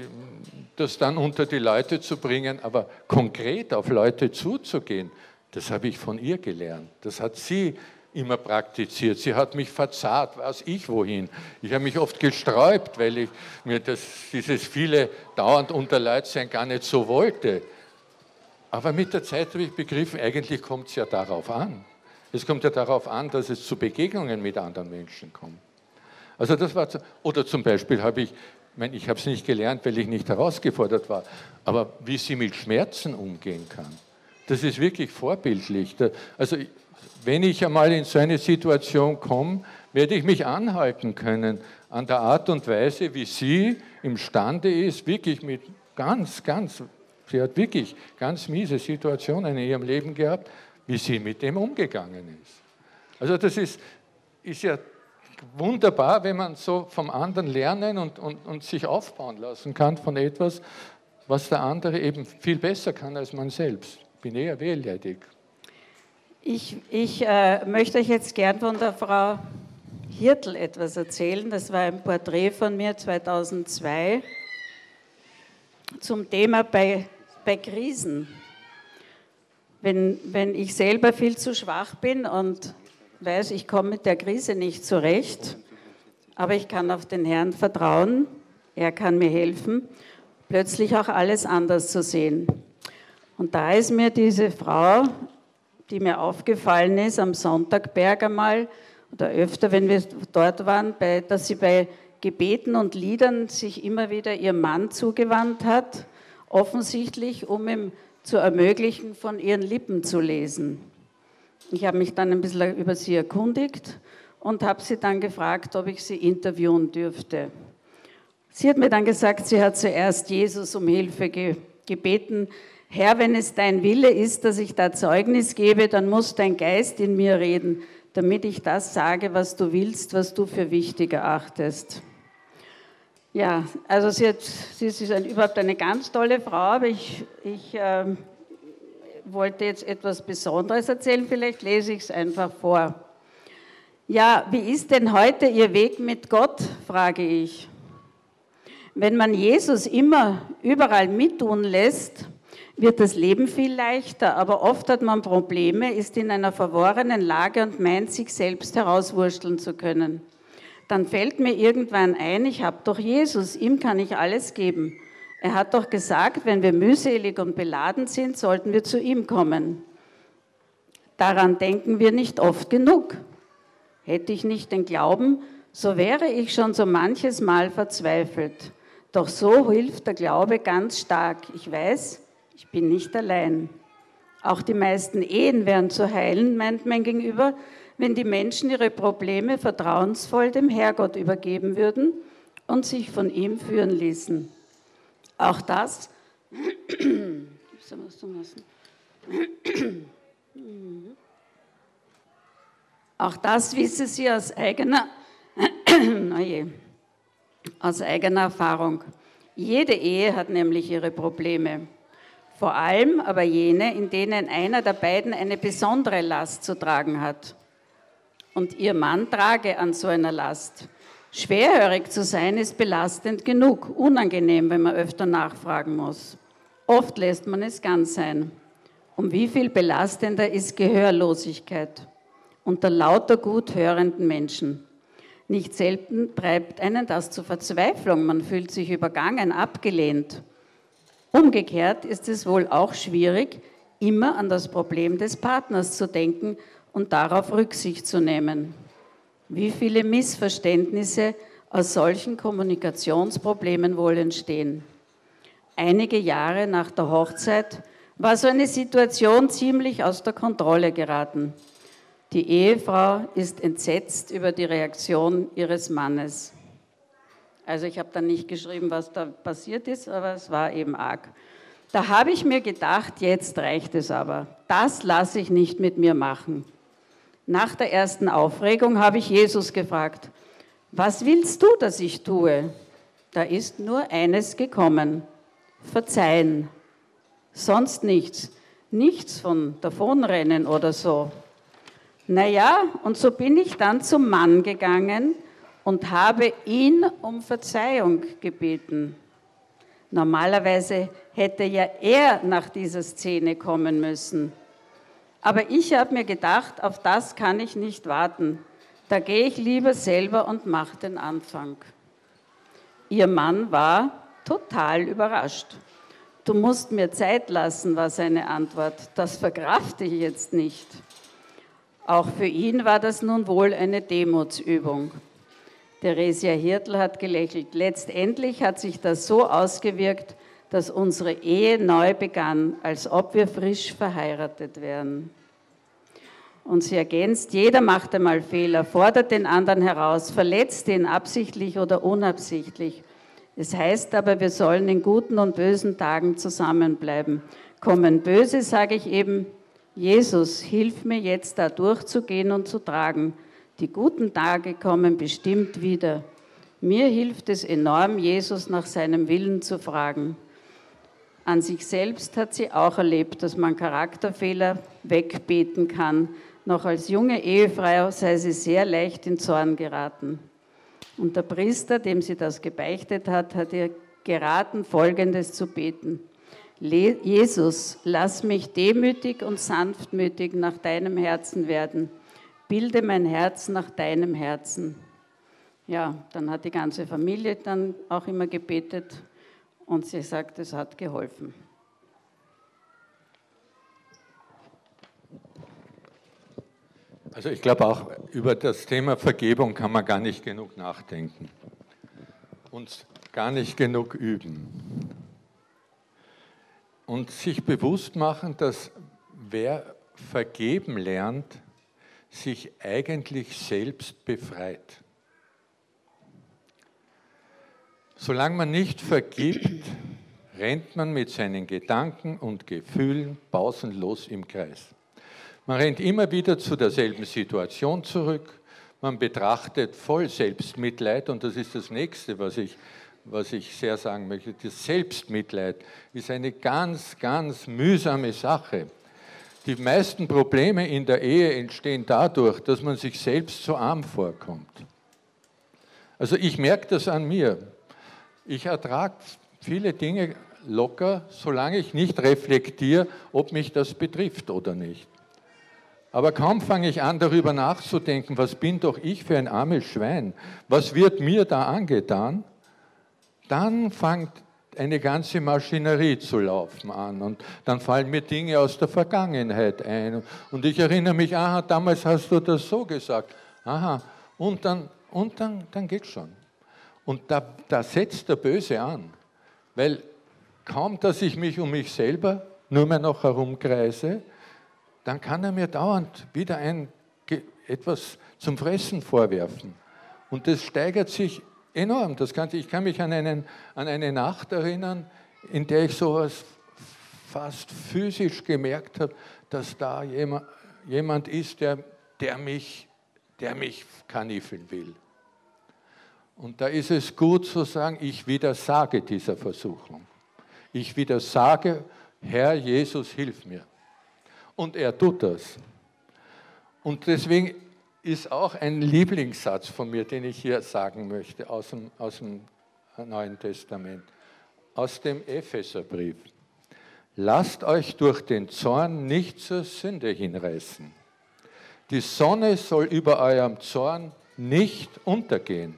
das dann unter die Leute zu bringen, aber konkret auf Leute zuzugehen, das habe ich von ihr gelernt. Das hat sie immer praktiziert. Sie hat mich verzahrt, was ich wohin. Ich habe mich oft gesträubt, weil ich mir das, dieses viele dauernd unter Leid sein gar nicht so wollte. Aber mit der Zeit habe ich begriffen, eigentlich kommt es ja darauf an. Es kommt ja darauf an, dass es zu Begegnungen mit anderen Menschen kommt. Also das war, oder zum Beispiel habe ich meine, ich habe es nicht gelernt, weil ich nicht herausgefordert war, aber wie sie mit Schmerzen umgehen kann, das ist wirklich vorbildlich. Also wenn ich einmal in so eine Situation komme, werde ich mich anhalten können an der Art und Weise, wie sie imstande ist, wirklich mit ganz, ganz, sie hat wirklich ganz miese Situationen in ihrem Leben gehabt, wie sie mit dem umgegangen ist. Also das ist, ist ja wunderbar, wenn man so vom anderen lernen und, und, und sich aufbauen lassen kann von etwas, was der andere eben viel besser kann als man selbst. Ich bin eher wehleidig. Ich, ich äh, möchte euch jetzt gern von der Frau Hirtl etwas erzählen. Das war ein Porträt von mir 2002 zum Thema bei, bei Krisen. Wenn, wenn ich selber viel zu schwach bin und weiß, ich komme mit der Krise nicht zurecht, aber ich kann auf den Herrn vertrauen, er kann mir helfen, plötzlich auch alles anders zu sehen. Und da ist mir diese Frau, die mir aufgefallen ist am Sonntagberg einmal oder öfter, wenn wir dort waren, bei, dass sie bei Gebeten und Liedern sich immer wieder ihrem Mann zugewandt hat, offensichtlich, um ihm zu ermöglichen, von ihren Lippen zu lesen. Ich habe mich dann ein bisschen über sie erkundigt und habe sie dann gefragt, ob ich sie interviewen dürfte. Sie hat mir dann gesagt, sie hat zuerst Jesus um Hilfe ge gebeten. Herr, wenn es dein Wille ist, dass ich da Zeugnis gebe, dann muss dein Geist in mir reden, damit ich das sage, was du willst, was du für wichtig erachtest. Ja, also sie, hat, sie ist ein, überhaupt eine ganz tolle Frau, aber ich, ich äh, wollte jetzt etwas Besonderes erzählen, vielleicht lese ich es einfach vor. Ja, wie ist denn heute Ihr Weg mit Gott, frage ich. Wenn man Jesus immer überall mittun lässt, wird das Leben viel leichter, aber oft hat man Probleme, ist in einer verworrenen Lage und meint, sich selbst herauswurschteln zu können. Dann fällt mir irgendwann ein, ich habe doch Jesus, ihm kann ich alles geben. Er hat doch gesagt, wenn wir mühselig und beladen sind, sollten wir zu ihm kommen. Daran denken wir nicht oft genug. Hätte ich nicht den Glauben, so wäre ich schon so manches Mal verzweifelt. Doch so hilft der Glaube ganz stark. Ich weiß, ich bin nicht allein. Auch die meisten Ehen wären zu heilen, meint mein Gegenüber, wenn die Menschen ihre Probleme vertrauensvoll dem Herrgott übergeben würden und sich von ihm führen ließen. Auch das, auch das wisse sie aus eigener, oh aus eigener Erfahrung. Jede Ehe hat nämlich ihre Probleme. Vor allem aber jene, in denen einer der beiden eine besondere Last zu tragen hat. Und ihr Mann trage an so einer Last. Schwerhörig zu sein ist belastend genug, unangenehm, wenn man öfter nachfragen muss. Oft lässt man es ganz sein. Um wie viel belastender ist Gehörlosigkeit unter lauter gut hörenden Menschen. Nicht selten treibt einen das zur Verzweiflung. Man fühlt sich übergangen, abgelehnt. Umgekehrt ist es wohl auch schwierig, immer an das Problem des Partners zu denken und darauf Rücksicht zu nehmen. Wie viele Missverständnisse aus solchen Kommunikationsproblemen wohl entstehen. Einige Jahre nach der Hochzeit war so eine Situation ziemlich aus der Kontrolle geraten. Die Ehefrau ist entsetzt über die Reaktion ihres Mannes. Also ich habe dann nicht geschrieben, was da passiert ist, aber es war eben arg. Da habe ich mir gedacht, jetzt reicht es aber. Das lasse ich nicht mit mir machen. Nach der ersten Aufregung habe ich Jesus gefragt, was willst du, dass ich tue? Da ist nur eines gekommen, verzeihen. Sonst nichts, nichts von davonrennen oder so. Naja, und so bin ich dann zum Mann gegangen und habe ihn um Verzeihung gebeten. Normalerweise hätte ja er nach dieser Szene kommen müssen. Aber ich habe mir gedacht, auf das kann ich nicht warten. Da gehe ich lieber selber und mache den Anfang. Ihr Mann war total überrascht. Du musst mir Zeit lassen, war seine Antwort. Das verkrafte ich jetzt nicht. Auch für ihn war das nun wohl eine Demutsübung. Theresia Hirtl hat gelächelt. Letztendlich hat sich das so ausgewirkt, dass unsere Ehe neu begann, als ob wir frisch verheiratet wären. Und sie ergänzt, jeder macht einmal Fehler, fordert den anderen heraus, verletzt ihn absichtlich oder unabsichtlich. Es heißt aber, wir sollen in guten und bösen Tagen zusammenbleiben. Kommen böse, sage ich eben, Jesus, hilf mir jetzt da durchzugehen und zu tragen. Die guten Tage kommen bestimmt wieder. Mir hilft es enorm, Jesus nach seinem Willen zu fragen. An sich selbst hat sie auch erlebt, dass man Charakterfehler wegbeten kann. Noch als junge Ehefrau sei sie sehr leicht in Zorn geraten. Und der Priester, dem sie das gebeichtet hat, hat ihr geraten, Folgendes zu beten. Jesus, lass mich demütig und sanftmütig nach deinem Herzen werden. Bilde mein Herz nach deinem Herzen. Ja, dann hat die ganze Familie dann auch immer gebetet und sie sagt, es hat geholfen. Also ich glaube auch über das Thema Vergebung kann man gar nicht genug nachdenken und gar nicht genug üben und sich bewusst machen, dass wer vergeben lernt, sich eigentlich selbst befreit. Solange man nicht vergibt, rennt man mit seinen Gedanken und Gefühlen pausenlos im Kreis. Man rennt immer wieder zu derselben Situation zurück. Man betrachtet voll Selbstmitleid, und das ist das nächste, was ich was ich sehr sagen möchte. Das Selbstmitleid ist eine ganz, ganz mühsame Sache. Die meisten Probleme in der Ehe entstehen dadurch, dass man sich selbst so arm vorkommt. Also ich merke das an mir. Ich ertrage viele Dinge locker, solange ich nicht reflektiere, ob mich das betrifft oder nicht. Aber kaum fange ich an, darüber nachzudenken, was bin doch ich für ein armes Schwein? Was wird mir da angetan? dann fängt eine ganze Maschinerie zu laufen an und dann fallen mir Dinge aus der Vergangenheit ein und ich erinnere mich, aha, damals hast du das so gesagt, aha, und dann, und dann, dann geht's schon. Und da, da setzt der Böse an, weil kaum, dass ich mich um mich selber nur mehr noch herumkreise, dann kann er mir dauernd wieder ein, etwas zum Fressen vorwerfen. Und das steigert sich enorm. Das kann, ich kann mich an, einen, an eine Nacht erinnern, in der ich sowas fast physisch gemerkt habe, dass da jemand, jemand ist, der, der, mich, der mich kanifeln will. Und da ist es gut zu sagen, ich widersage dieser Versuchung. Ich widersage, Herr Jesus, hilf mir. Und er tut das. Und deswegen ist auch ein Lieblingssatz von mir, den ich hier sagen möchte aus dem, aus dem Neuen Testament, aus dem Epheserbrief. Lasst euch durch den Zorn nicht zur Sünde hinreißen. Die Sonne soll über eurem Zorn nicht untergehen.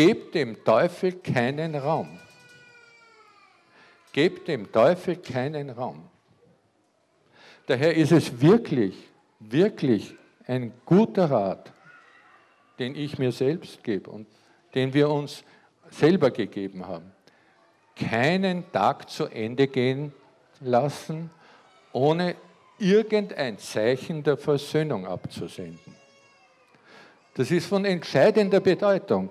Gebt dem Teufel keinen Raum. Gebt dem Teufel keinen Raum. Daher ist es wirklich, wirklich ein guter Rat, den ich mir selbst gebe und den wir uns selber gegeben haben. Keinen Tag zu Ende gehen lassen, ohne irgendein Zeichen der Versöhnung abzusenden. Das ist von entscheidender Bedeutung,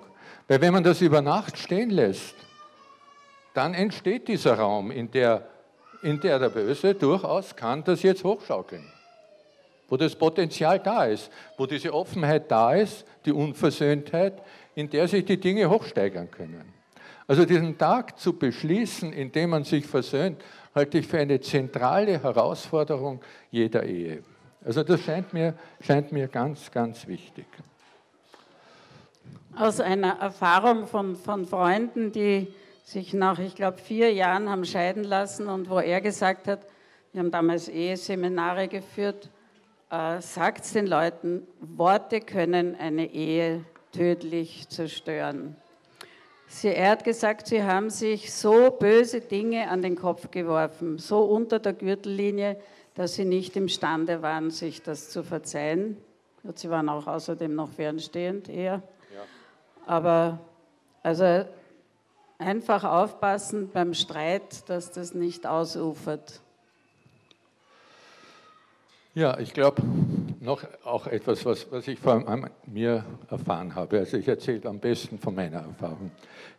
weil wenn man das über Nacht stehen lässt, dann entsteht dieser Raum, in der, in der der Böse durchaus kann das jetzt hochschaukeln wo das Potenzial da ist, wo diese Offenheit da ist, die Unversöhntheit, in der sich die Dinge hochsteigern können. Also diesen Tag zu beschließen, indem man sich versöhnt, halte ich für eine zentrale Herausforderung jeder Ehe. Also das scheint mir, scheint mir ganz, ganz wichtig. Aus einer Erfahrung von, von Freunden, die sich nach, ich glaube, vier Jahren haben scheiden lassen und wo er gesagt hat, wir haben damals Eheseminare geführt, äh, sagt den Leuten, Worte können eine Ehe tödlich zerstören. Sie, er hat gesagt, sie haben sich so böse Dinge an den Kopf geworfen, so unter der Gürtellinie, dass sie nicht imstande waren, sich das zu verzeihen. Sie waren auch außerdem noch fernstehend eher. Aber also einfach aufpassen beim Streit, dass das nicht ausufert. Ja, ich glaube, noch auch etwas, was, was ich an mir erfahren habe. Also ich erzähle am besten von meiner Erfahrung.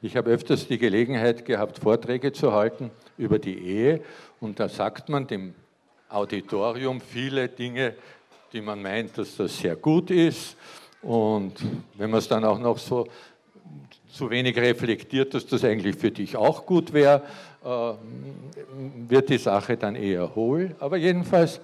Ich habe öfters die Gelegenheit gehabt, Vorträge zu halten über die Ehe und da sagt man dem Auditorium viele Dinge, die man meint, dass das sehr gut ist und wenn man es dann auch noch so zu wenig reflektiert, dass das eigentlich für dich auch gut wäre, äh, wird die Sache dann eher hohl. Aber jedenfalls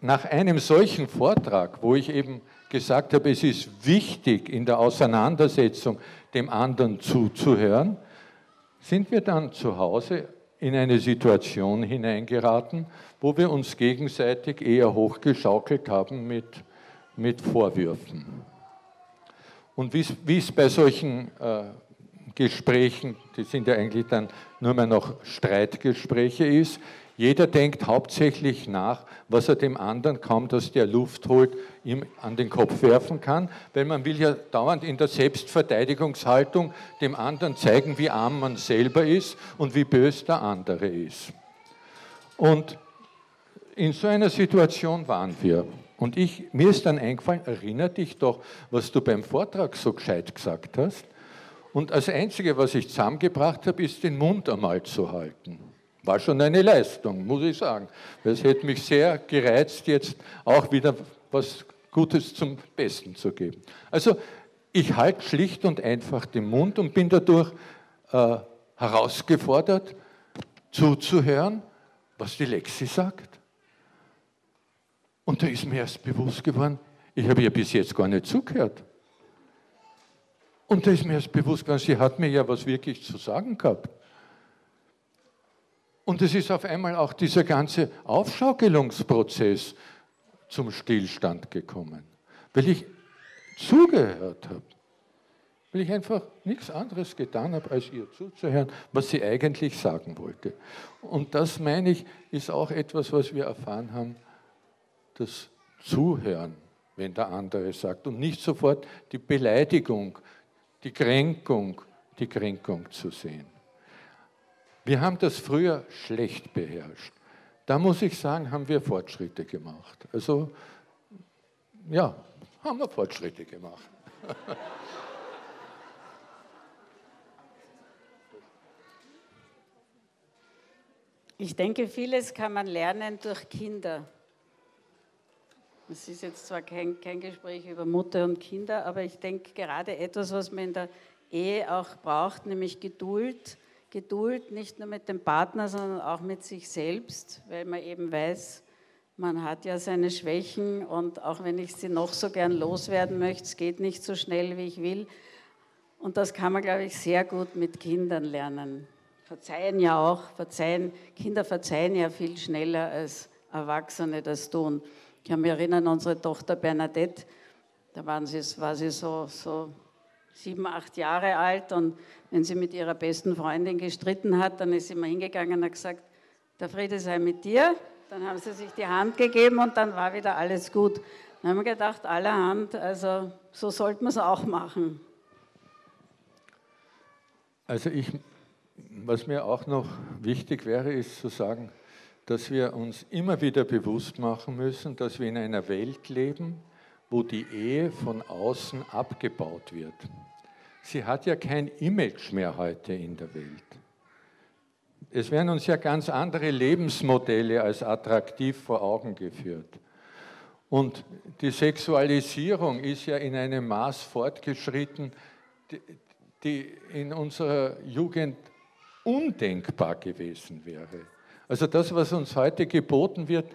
nach einem solchen Vortrag, wo ich eben gesagt habe, es ist wichtig in der Auseinandersetzung dem anderen zuzuhören, sind wir dann zu Hause in eine Situation hineingeraten, wo wir uns gegenseitig eher hochgeschaukelt haben mit, mit Vorwürfen. Und wie es bei solchen äh, Gesprächen, die sind ja eigentlich dann nur mehr noch Streitgespräche ist, jeder denkt hauptsächlich nach, was er dem anderen kaum, dass der Luft holt, ihm an den Kopf werfen kann, weil man will ja dauernd in der Selbstverteidigungshaltung dem anderen zeigen, wie arm man selber ist und wie bös der andere ist. Und in so einer Situation waren wir. Und ich, mir ist dann eingefallen, erinnere dich doch, was du beim Vortrag so gescheit gesagt hast. Und das Einzige, was ich zusammengebracht habe, ist den Mund einmal zu halten. War schon eine Leistung, muss ich sagen. Es hätte mich sehr gereizt, jetzt auch wieder was Gutes zum Besten zu geben. Also ich halte schlicht und einfach den Mund und bin dadurch äh, herausgefordert, zuzuhören, was die Lexi sagt. Und da ist mir erst bewusst geworden, ich habe ihr bis jetzt gar nicht zugehört. Und da ist mir erst bewusst geworden, sie hat mir ja was wirklich zu sagen gehabt. Und es ist auf einmal auch dieser ganze Aufschaukelungsprozess zum Stillstand gekommen, weil ich zugehört habe, weil ich einfach nichts anderes getan habe, als ihr zuzuhören, was sie eigentlich sagen wollte. Und das, meine ich, ist auch etwas, was wir erfahren haben, das Zuhören, wenn der andere sagt, und nicht sofort die Beleidigung, die Kränkung, die Kränkung zu sehen. Wir haben das früher schlecht beherrscht. da muss ich sagen, haben wir Fortschritte gemacht. Also ja, haben wir Fortschritte gemacht. Ich denke, vieles kann man lernen durch Kinder. Es ist jetzt zwar kein, kein Gespräch über Mutter und Kinder, aber ich denke gerade etwas, was man in der Ehe auch braucht, nämlich Geduld. Geduld nicht nur mit dem Partner, sondern auch mit sich selbst, weil man eben weiß, man hat ja seine Schwächen und auch wenn ich sie noch so gern loswerden möchte, es geht nicht so schnell, wie ich will. Und das kann man, glaube ich, sehr gut mit Kindern lernen verzeihen ja auch, verzeihen, Kinder verzeihen ja viel schneller als Erwachsene das tun. Ich kann mich erinnern, unsere Tochter Bernadette, da waren sie, war sie so, so sieben, acht Jahre alt und wenn sie mit ihrer besten Freundin gestritten hat, dann ist sie mal hingegangen und hat gesagt, der Friede sei mit dir. Dann haben sie sich die Hand gegeben und dann war wieder alles gut. Dann haben wir gedacht, allerhand, also so sollte man es auch machen. Also ich was mir auch noch wichtig wäre, ist zu sagen, dass wir uns immer wieder bewusst machen müssen, dass wir in einer Welt leben, wo die Ehe von außen abgebaut wird. Sie hat ja kein Image mehr heute in der Welt. Es werden uns ja ganz andere Lebensmodelle als attraktiv vor Augen geführt. Und die Sexualisierung ist ja in einem Maß fortgeschritten, die in unserer Jugend undenkbar gewesen wäre. Also das, was uns heute geboten wird,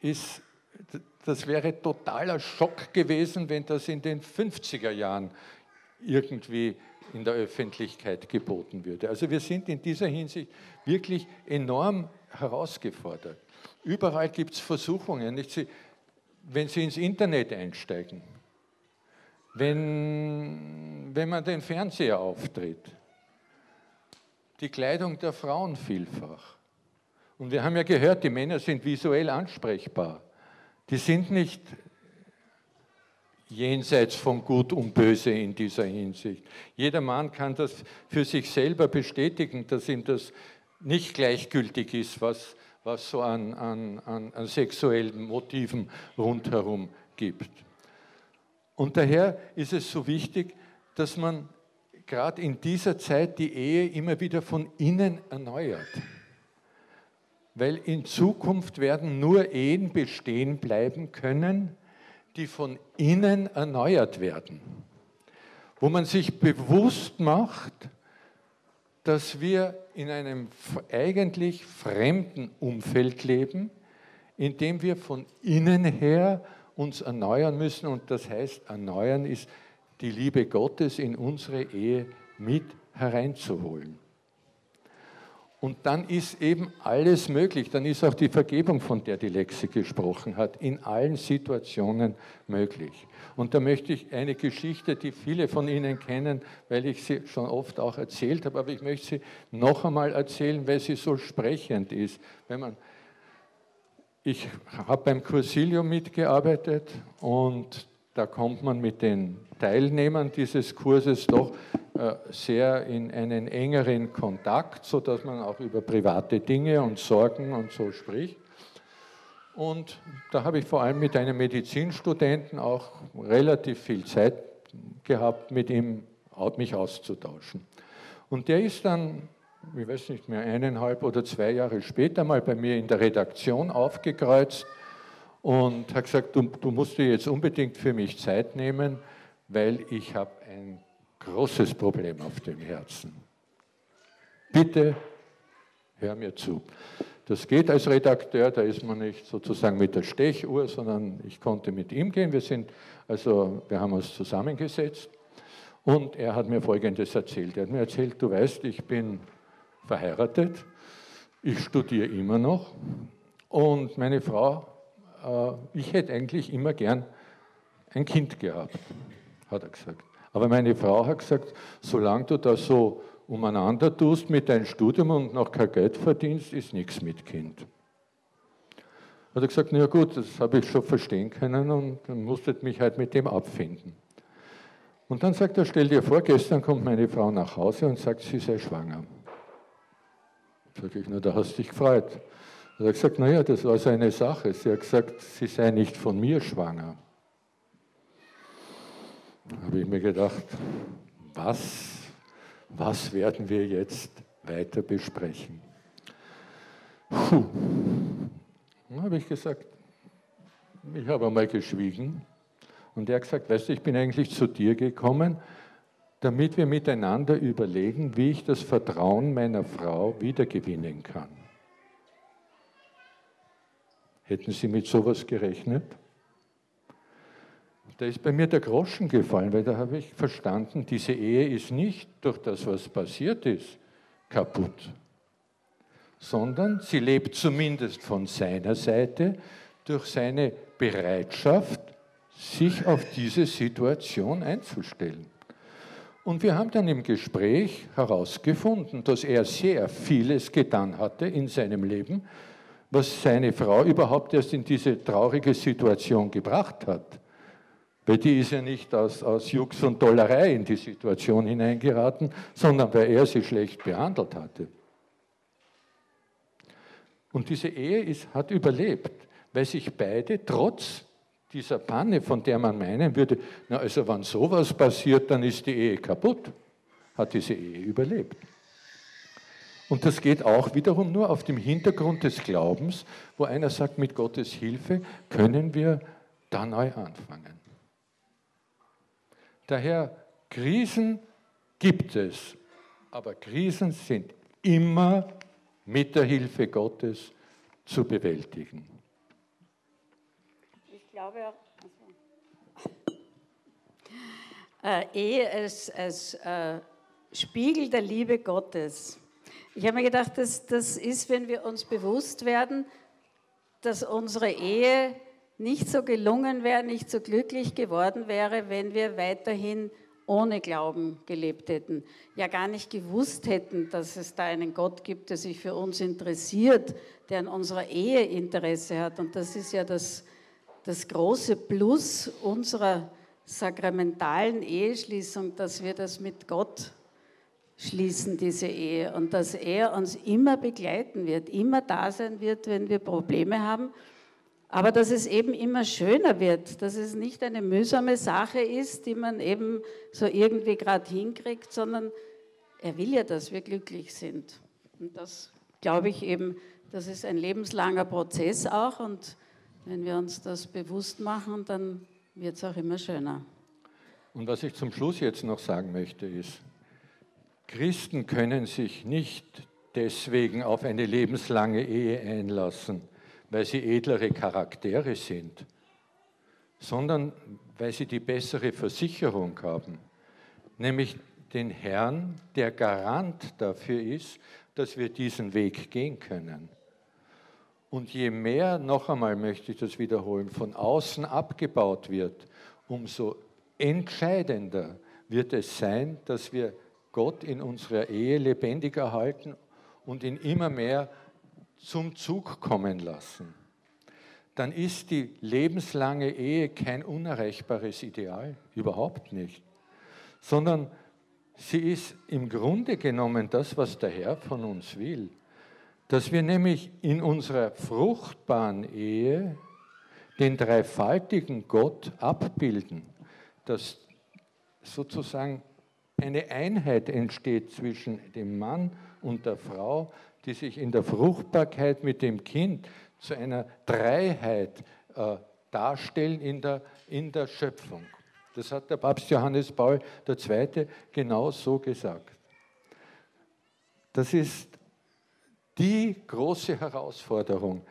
ist, das wäre totaler Schock gewesen, wenn das in den 50er Jahren irgendwie in der Öffentlichkeit geboten würde. Also wir sind in dieser Hinsicht wirklich enorm herausgefordert. Überall gibt es Versuchungen. Sie, wenn Sie ins Internet einsteigen, wenn, wenn man den Fernseher auftritt, die Kleidung der Frauen vielfach. Und wir haben ja gehört, die Männer sind visuell ansprechbar. Die sind nicht jenseits von Gut und Böse in dieser Hinsicht. Jeder Mann kann das für sich selber bestätigen, dass ihm das nicht gleichgültig ist, was, was so an, an, an sexuellen Motiven rundherum gibt. Und daher ist es so wichtig, dass man gerade in dieser Zeit die Ehe immer wieder von innen erneuert. Weil in Zukunft werden nur Ehen bestehen bleiben können, die von innen erneuert werden. Wo man sich bewusst macht, dass wir in einem eigentlich fremden Umfeld leben, in dem wir von innen her uns erneuern müssen. Und das heißt, erneuern ist die Liebe Gottes in unsere Ehe mit hereinzuholen. Und dann ist eben alles möglich. Dann ist auch die Vergebung, von der die Lexi gesprochen hat, in allen Situationen möglich. Und da möchte ich eine Geschichte, die viele von Ihnen kennen, weil ich sie schon oft auch erzählt habe, aber ich möchte sie noch einmal erzählen, weil sie so sprechend ist. Wenn man ich habe beim Cursilium mitgearbeitet und da kommt man mit den Teilnehmern dieses Kurses doch äh, sehr in einen engeren Kontakt, sodass man auch über private Dinge und Sorgen und so spricht. Und da habe ich vor allem mit einem Medizinstudenten auch relativ viel Zeit gehabt, mit ihm mich auszutauschen. Und der ist dann, ich weiß nicht mehr, eineinhalb oder zwei Jahre später mal bei mir in der Redaktion aufgekreuzt und hat gesagt, du, du musst dir jetzt unbedingt für mich Zeit nehmen, weil ich habe ein großes Problem auf dem Herzen. Bitte hör mir zu. Das geht als Redakteur, da ist man nicht sozusagen mit der Stechuhr, sondern ich konnte mit ihm gehen. Wir sind, also wir haben uns zusammengesetzt und er hat mir Folgendes erzählt. Er hat mir erzählt, du weißt, ich bin verheiratet, ich studiere immer noch und meine Frau ich hätte eigentlich immer gern ein Kind gehabt, hat er gesagt. Aber meine Frau hat gesagt, solange du da so umeinander tust mit deinem Studium und noch kein Geld verdienst, ist nichts mit Kind. Hat er gesagt, na gut, das habe ich schon verstehen können und dann musstet mich halt mit dem abfinden. Und dann sagt er, stell dir vor, gestern kommt meine Frau nach Hause und sagt, sie sei schwanger. Sag ich, na, da hast du dich gefreut. Hat er gesagt, naja, das war so eine Sache. Sie hat gesagt, sie sei nicht von mir schwanger. Da habe ich mir gedacht, was, was werden wir jetzt weiter besprechen? Puh. Dann habe ich gesagt, ich habe einmal geschwiegen und er hat gesagt, weißt du, ich bin eigentlich zu dir gekommen, damit wir miteinander überlegen, wie ich das Vertrauen meiner Frau wiedergewinnen kann. Hätten Sie mit sowas gerechnet? Da ist bei mir der Groschen gefallen, weil da habe ich verstanden, diese Ehe ist nicht durch das, was passiert ist, kaputt, sondern sie lebt zumindest von seiner Seite durch seine Bereitschaft, sich auf diese Situation einzustellen. Und wir haben dann im Gespräch herausgefunden, dass er sehr vieles getan hatte in seinem Leben, was seine Frau überhaupt erst in diese traurige Situation gebracht hat. Weil die ist ja nicht aus, aus Jux und Dollerei in die Situation hineingeraten, sondern weil er sie schlecht behandelt hatte. Und diese Ehe ist, hat überlebt, weil sich beide trotz dieser Panne, von der man meinen würde, na also wenn sowas passiert, dann ist die Ehe kaputt, hat diese Ehe überlebt. Und das geht auch wiederum nur auf dem Hintergrund des Glaubens, wo einer sagt, mit Gottes Hilfe können wir da neu anfangen. Daher, Krisen gibt es, aber Krisen sind immer mit der Hilfe Gottes zu bewältigen glaube auch, also, äh, Ehe als, als äh, Spiegel der Liebe Gottes. Ich habe mir gedacht, das, das ist, wenn wir uns bewusst werden, dass unsere Ehe nicht so gelungen wäre, nicht so glücklich geworden wäre, wenn wir weiterhin ohne Glauben gelebt hätten, ja gar nicht gewusst hätten, dass es da einen Gott gibt, der sich für uns interessiert, der an unserer Ehe Interesse hat. Und das ist ja das, das große Plus unserer sakramentalen Eheschließung, dass wir das mit Gott schließen, diese Ehe, und dass er uns immer begleiten wird, immer da sein wird, wenn wir Probleme haben, aber dass es eben immer schöner wird, dass es nicht eine mühsame Sache ist, die man eben so irgendwie gerade hinkriegt, sondern er will ja, dass wir glücklich sind. Und das glaube ich eben, das ist ein lebenslanger Prozess auch und wenn wir uns das bewusst machen, dann wird es auch immer schöner. Und was ich zum Schluss jetzt noch sagen möchte, ist, Christen können sich nicht deswegen auf eine lebenslange Ehe einlassen, weil sie edlere Charaktere sind, sondern weil sie die bessere Versicherung haben, nämlich den Herrn, der Garant dafür ist, dass wir diesen Weg gehen können. Und je mehr, noch einmal möchte ich das wiederholen, von außen abgebaut wird, umso entscheidender wird es sein, dass wir Gott in unserer Ehe lebendig erhalten und ihn immer mehr zum Zug kommen lassen. Dann ist die lebenslange Ehe kein unerreichbares Ideal, überhaupt nicht, sondern sie ist im Grunde genommen das, was der Herr von uns will dass wir nämlich in unserer fruchtbaren Ehe den dreifaltigen Gott abbilden, dass sozusagen eine Einheit entsteht zwischen dem Mann und der Frau, die sich in der Fruchtbarkeit mit dem Kind zu einer Dreiheit äh, darstellen in der, in der Schöpfung. Das hat der Papst Johannes Paul II. genau so gesagt. Das ist die große Herausforderung.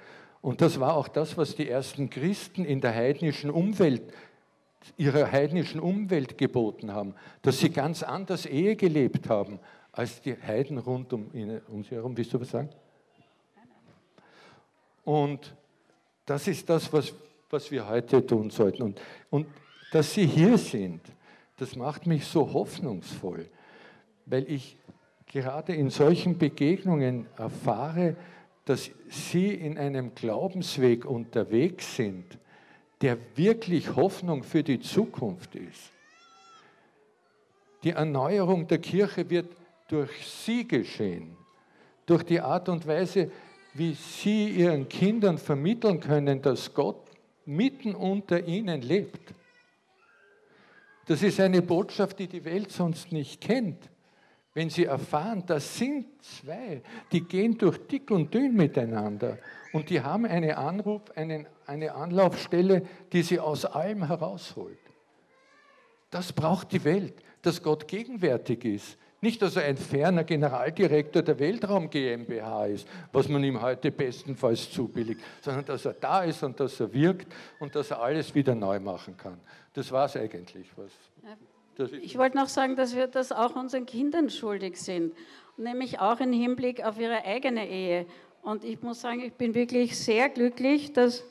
Und das war auch das, was die ersten Christen in der heidnischen Umwelt, ihrer heidnischen Umwelt geboten haben, dass sie ganz anders Ehe gelebt haben als die Heiden rund um, um sie herum. Willst du was sagen? Und das ist das, was, was wir heute tun sollten. Und, und dass Sie hier sind, das macht mich so hoffnungsvoll, weil ich gerade in solchen Begegnungen erfahre, dass Sie in einem Glaubensweg unterwegs sind, der wirklich Hoffnung für die Zukunft ist. Die Erneuerung der Kirche wird durch Sie geschehen, durch die Art und Weise, wie sie ihren Kindern vermitteln können, dass Gott mitten unter ihnen lebt. Das ist eine Botschaft, die die Welt sonst nicht kennt. Wenn sie erfahren, das sind zwei, die gehen durch dick und dünn miteinander und die haben eine Anruf, einen, eine Anlaufstelle, die sie aus allem herausholt. Das braucht die Welt, dass Gott gegenwärtig ist. Nicht, dass er ein ferner Generaldirektor der Weltraum GmbH ist, was man ihm heute bestenfalls zubilligt, sondern dass er da ist und dass er wirkt und dass er alles wieder neu machen kann. Das war es eigentlich. Was, ich wollte noch sagen, dass wir das auch unseren Kindern schuldig sind, nämlich auch im Hinblick auf ihre eigene Ehe. Und ich muss sagen, ich bin wirklich sehr glücklich, dass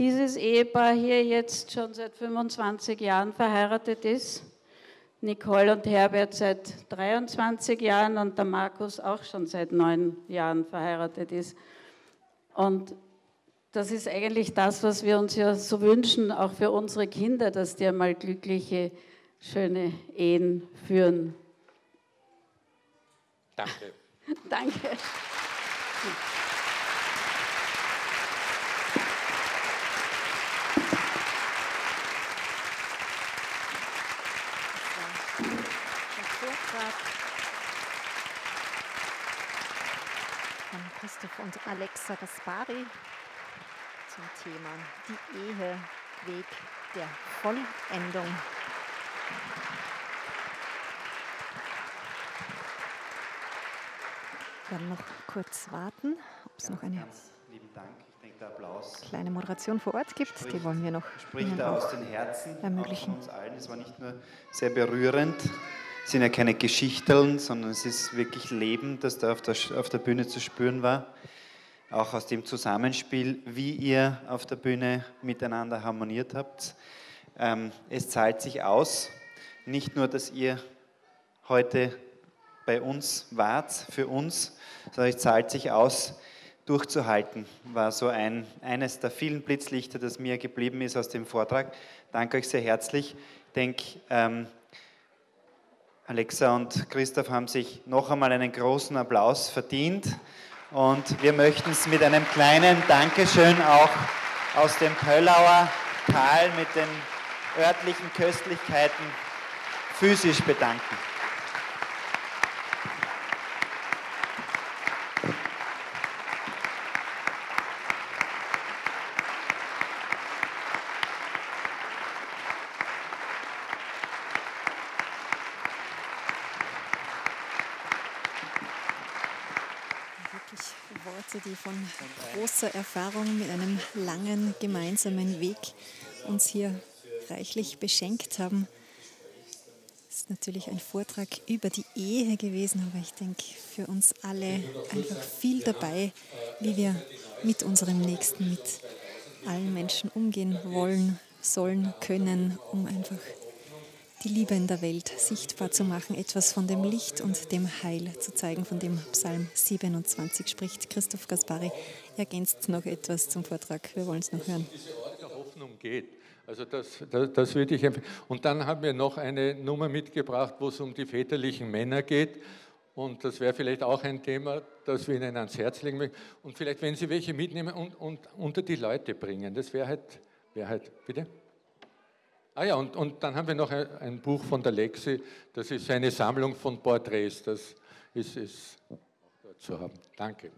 dieses Ehepaar hier jetzt schon seit 25 Jahren verheiratet ist. Nicole und Herbert seit 23 Jahren und der Markus auch schon seit neun Jahren verheiratet ist. Und das ist eigentlich das, was wir uns ja so wünschen, auch für unsere Kinder, dass die einmal glückliche, schöne Ehen führen. Danke. Danke. von Christoph und Alexa Gaspari zum Thema die Ehe, Weg der Vollendung. Wir werden noch kurz warten, ob es noch eine kleine Moderation vor Ort gibt. Spricht, die wollen wir noch spricht aus den Herzen ermöglichen. uns allen. Es war nicht nur sehr berührend, sind ja keine Geschichteln, sondern es ist wirklich Leben, das da auf der, auf der Bühne zu spüren war. Auch aus dem Zusammenspiel, wie ihr auf der Bühne miteinander harmoniert habt. Ähm, es zahlt sich aus, nicht nur, dass ihr heute bei uns wart, für uns, sondern es zahlt sich aus, durchzuhalten, war so ein, eines der vielen Blitzlichter, das mir geblieben ist aus dem Vortrag. Danke euch sehr herzlich. Ich denke, ähm, Alexa und Christoph haben sich noch einmal einen großen Applaus verdient und wir möchten es mit einem kleinen Dankeschön auch aus dem Pöllauer Tal mit den örtlichen Köstlichkeiten physisch bedanken. die von großer Erfahrung mit einem langen gemeinsamen Weg uns hier reichlich beschenkt haben. Es ist natürlich ein Vortrag über die Ehe gewesen, aber ich denke für uns alle einfach viel dabei, wie wir mit unserem Nächsten, mit allen Menschen umgehen wollen, sollen, können, um einfach die Liebe in der Welt sichtbar zu machen, etwas von dem Licht und dem Heil zu zeigen, von dem Psalm 27 spricht. Christoph Gaspari ergänzt noch etwas zum Vortrag. Wir wollen es noch hören. Diese Ort der Hoffnung geht. Also das, das, das würde ich empfehlen. Und dann haben wir noch eine Nummer mitgebracht, wo es um die väterlichen Männer geht. Und das wäre vielleicht auch ein Thema, das wir Ihnen ans Herz legen möchten. Und vielleicht, wenn Sie welche mitnehmen und, und unter die Leute bringen. Das wäre halt, wäre halt, bitte? Ah ja, und, und dann haben wir noch ein, Buch von der Lexi, das ist eine Sammlung von Porträts, das ist, ist zu haben. Danke.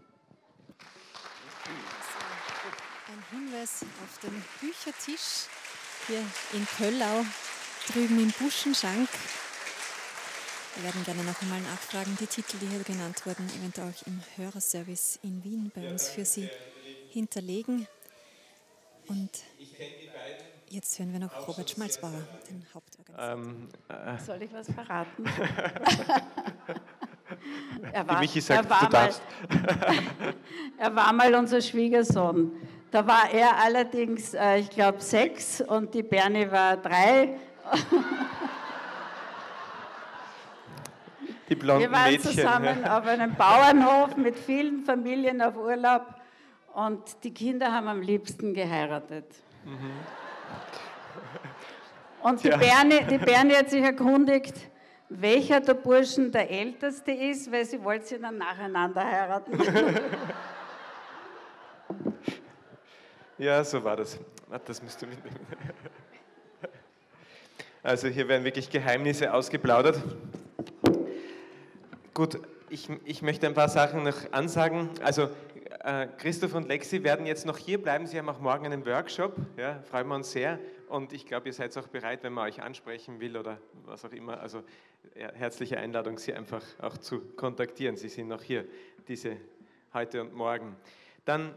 Ein Hinweis auf den Büchertisch hier in Köllau, drüben im Buschenschank. Wir werden gerne noch einmal nachfragen, die Titel, die hier genannt wurden, eventuell auch im Hörerservice in Wien bei uns für Sie hinterlegen. Und Jetzt hören wir noch Robert Schmalzbauer, den Hauptorganisator. Ähm, äh, Soll ich was verraten? er war, Michi sagt, er war, mal, er war mal unser Schwiegersohn. Da war er allerdings, äh, ich glaube, sechs und die Bernie war drei. Die blonden Wir waren Mädchen. zusammen auf einem Bauernhof mit vielen Familien auf Urlaub und die Kinder haben am liebsten geheiratet. Mhm. Und die, ja. Bernie, die Bernie hat sich erkundigt, welcher der Burschen der älteste ist, weil sie wollte sie dann nacheinander heiraten. Ja, so war das. Das müsst ihr mitnehmen. Also hier werden wirklich Geheimnisse ausgeplaudert. Gut, ich, ich möchte ein paar Sachen noch ansagen. Also äh, Christoph und Lexi werden jetzt noch hier bleiben. Sie haben auch morgen einen Workshop. Ja, freuen wir uns sehr. Und ich glaube, ihr seid auch bereit, wenn man euch ansprechen will oder was auch immer. Also ja, herzliche Einladung, Sie einfach auch zu kontaktieren. Sie sind noch hier, diese heute und morgen. Dann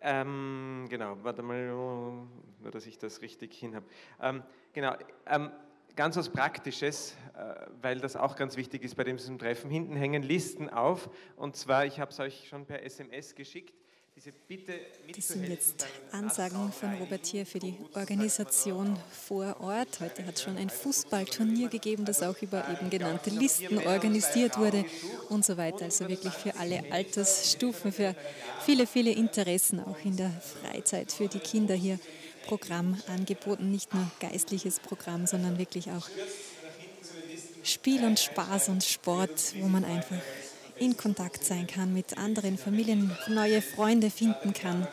ähm, genau, warte mal, nur dass ich das richtig hin habe. Ähm, genau, ähm, ganz was Praktisches, äh, weil das auch ganz wichtig ist bei diesem Treffen. Hinten hängen Listen auf und zwar, ich habe es euch schon per SMS geschickt. Das sind jetzt Ansagen von Robert hier für die Organisation vor Ort. Heute hat es schon ein Fußballturnier gegeben, das auch über eben genannte Listen organisiert wurde und so weiter. Also wirklich für alle Altersstufen, für viele, viele Interessen, auch in der Freizeit für die Kinder hier Programm angeboten. Nicht nur geistliches Programm, sondern wirklich auch Spiel und Spaß und Sport, wo man einfach in Kontakt sein kann mit anderen Familien, neue Freunde finden kann,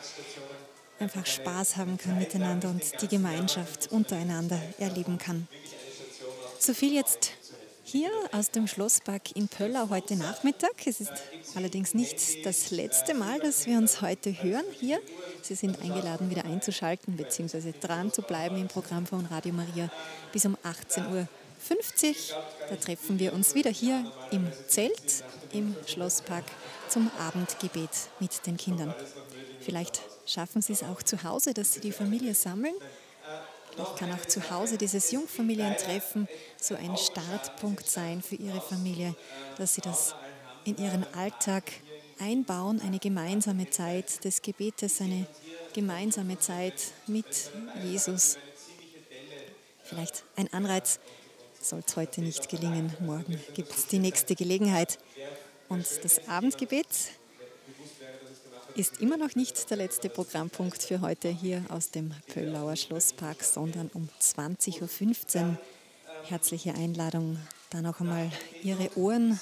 einfach Spaß haben kann miteinander und die Gemeinschaft untereinander erleben kann. So viel jetzt hier aus dem Schlosspark in Pöllau heute Nachmittag. Es ist allerdings nicht das letzte Mal, dass wir uns heute hören hier. Sie sind eingeladen, wieder einzuschalten bzw. dran zu bleiben im Programm von Radio Maria bis um 18 Uhr 50. Da treffen wir uns wieder hier im Zelt im Schlosspark zum Abendgebet mit den Kindern. Vielleicht schaffen Sie es auch zu Hause, dass Sie die Familie sammeln. Vielleicht kann auch zu Hause dieses Jungfamilientreffen so ein Startpunkt sein für Ihre Familie, dass Sie das in Ihren Alltag einbauen, eine gemeinsame Zeit des Gebetes, eine gemeinsame Zeit mit Jesus. Vielleicht ein Anreiz, soll es heute nicht gelingen. Morgen gibt es die nächste Gelegenheit. Und das Abendgebet ist immer noch nicht der letzte Programmpunkt für heute hier aus dem Pöllauer Schlosspark, sondern um 20.15 Uhr. Herzliche Einladung, da noch einmal Ihre Ohren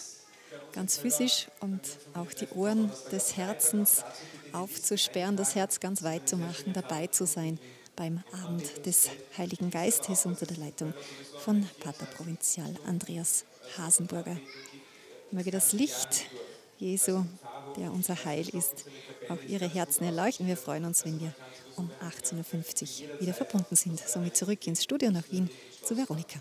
ganz physisch und auch die Ohren des Herzens aufzusperren, das Herz ganz weit zu machen, dabei zu sein beim Abend des Heiligen Geistes unter der Leitung von Pater Provinzial Andreas Hasenburger. Möge das Licht Jesu, der unser Heil ist, auch Ihre Herzen erleuchten. Wir freuen uns, wenn wir um 18.50 Uhr wieder verbunden sind. Somit zurück ins Studio nach Wien zu Veronika.